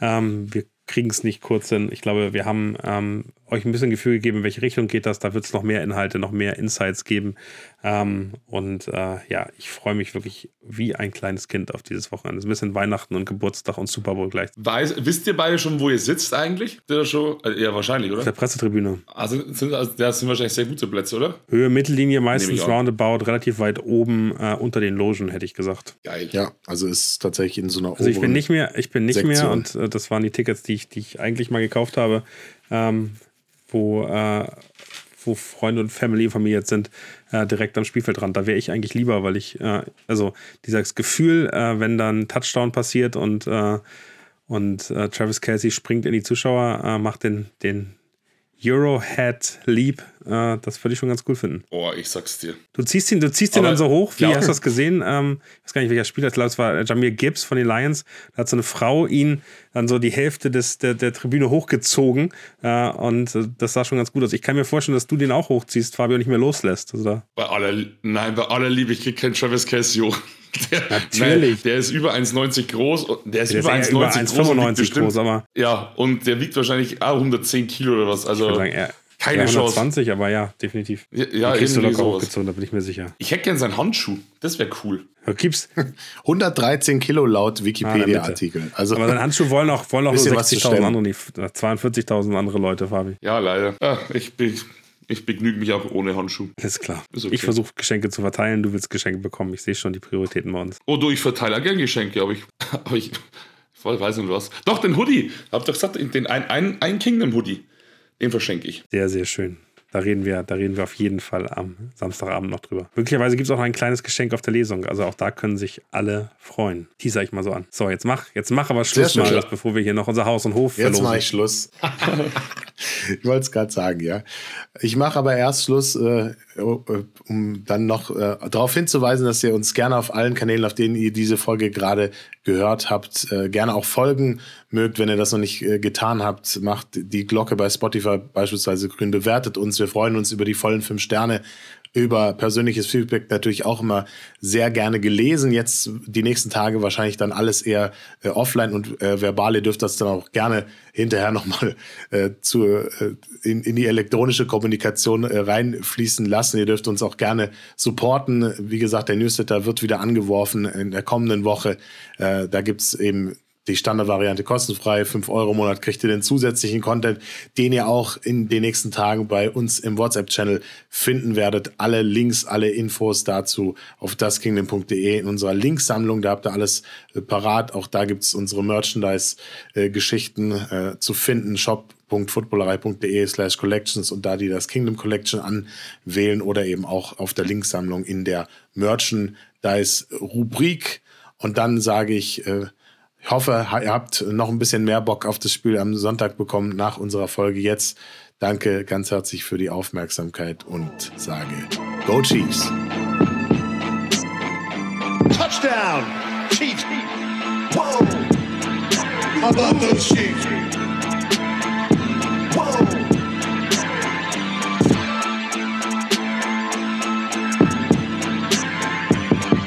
Ähm, wir kriegen es nicht kurz hin. Ich glaube, wir haben ähm, euch ein bisschen Gefühl gegeben, in welche Richtung geht das. Da wird es noch mehr Inhalte, noch mehr Insights geben. Ähm, und äh, ja, ich freue mich wirklich wie ein kleines Kind auf dieses Wochenende. Es ist ein bisschen Weihnachten und Geburtstag und Super Bowl gleich. Weiß, wisst ihr beide schon, wo ihr sitzt eigentlich? Der Show? Äh, ja, wahrscheinlich, oder? Auf der Pressetribüne. Also, sind, also das sind wahrscheinlich sehr gute Plätze, oder? Höhe, Mittellinie, meistens roundabout, relativ weit oben äh, unter den Logen, hätte ich gesagt. Geil. Ja, also ist tatsächlich in so einer Also ich bin nicht mehr, ich bin nicht Sektion. mehr und äh, das waren die Tickets, die ich, die ich eigentlich mal gekauft habe, ähm, wo, äh, wo Freunde und Family, Familie jetzt sind, äh, direkt am Spielfeldrand. Da wäre ich eigentlich lieber, weil ich, äh, also dieses Gefühl, äh, wenn dann Touchdown passiert und, äh, und äh, Travis Kelsey springt in die Zuschauer, macht den, den Eurohead Leap äh, das würde ich schon ganz cool finden. Oh, ich sag's dir. Du ziehst ihn, du ziehst ihn dann so hoch. Wie ja. hast du das gesehen? Ähm, ich weiß gar nicht, welcher Spieler. Ich glaube, es war Jamir Gibbs von den Lions. Da hat so eine Frau ihn dann so die Hälfte des, der, der Tribüne hochgezogen. Äh, und das sah schon ganz gut aus. Ich kann mir vorstellen, dass du den auch hochziehst, Fabio, nicht mehr loslässt. Also bei aller, nein, bei aller Liebe, ich krieg keinen Travis Casey hoch. Der, Natürlich. Der ist über 1,90 groß. Der ist der über 1,90 groß, groß, aber. Ja, und der wiegt wahrscheinlich ah, 110 Kilo oder was. Also, sagen, er, keine ja, 120, Chance. aber ja, definitiv. Ja, ja kriegst du locker hochgezogen, da bin ich mir sicher. Ich hätte gern seinen Handschuh. Das wäre cool. Gibt's 113 Kilo laut Wikipedia-Artikel. Also aber seinen Handschuh wollen auch, wollen auch 60.000 andere, 42.000 andere Leute, Fabi. Ja, leider. Ja, ich bin. Ich begnüge mich auch ohne Handschuh. Ist klar. Ist okay. Ich versuche Geschenke zu verteilen, du willst Geschenke bekommen. Ich sehe schon die Prioritäten bei uns. Oh, du, ich verteile auch gerne Geschenke, aber ich, aber ich, ich weiß nicht was. Doch, den Hoodie. Hab doch gesagt, den ein, ein, ein Kingdom-Hoodie. Den verschenke ich. Sehr, sehr schön. Da reden wir, da reden wir auf jeden Fall am Samstagabend noch drüber. Möglicherweise gibt es auch noch ein kleines Geschenk auf der Lesung. Also auch da können sich alle freuen. Teaser ich mal so an. So, jetzt mach, jetzt mach aber Schluss mal, bevor wir hier noch unser Haus und Hof jetzt verlosen. Jetzt mache ich Schluss. ich wollte es gerade sagen, ja. Ich mache aber erst Schluss, äh, um dann noch äh, darauf hinzuweisen, dass ihr uns gerne auf allen Kanälen, auf denen ihr diese Folge gerade gehört habt, äh, gerne auch folgen mögt. Wenn ihr das noch nicht äh, getan habt, macht die Glocke bei Spotify beispielsweise grün, bewertet uns. Wir freuen uns über die vollen fünf Sterne über persönliches Feedback natürlich auch immer sehr gerne gelesen. Jetzt die nächsten Tage wahrscheinlich dann alles eher äh, offline und äh, verbal. Ihr dürft das dann auch gerne hinterher nochmal äh, äh, in, in die elektronische Kommunikation äh, reinfließen lassen. Ihr dürft uns auch gerne supporten. Wie gesagt, der Newsletter wird wieder angeworfen in der kommenden Woche. Äh, da gibt's eben die Standardvariante kostenfrei, 5 Euro im Monat kriegt ihr den zusätzlichen Content, den ihr auch in den nächsten Tagen bei uns im WhatsApp-Channel finden werdet. Alle Links, alle Infos dazu auf daskingdom.de in unserer Linksammlung. Da habt ihr alles äh, parat. Auch da gibt's unsere Merchandise-Geschichten äh, zu finden. shop.footballerei.de slash collections und da die das Kingdom Collection anwählen oder eben auch auf der Linksammlung in der Merchandise-Rubrik. Und dann sage ich, äh, ich hoffe, ihr habt noch ein bisschen mehr Bock auf das Spiel am Sonntag bekommen nach unserer Folge jetzt. Danke ganz herzlich für die Aufmerksamkeit und sage Go Chiefs! Touchdown! Chiefs! Whoa! How about those Chiefs? Whoa!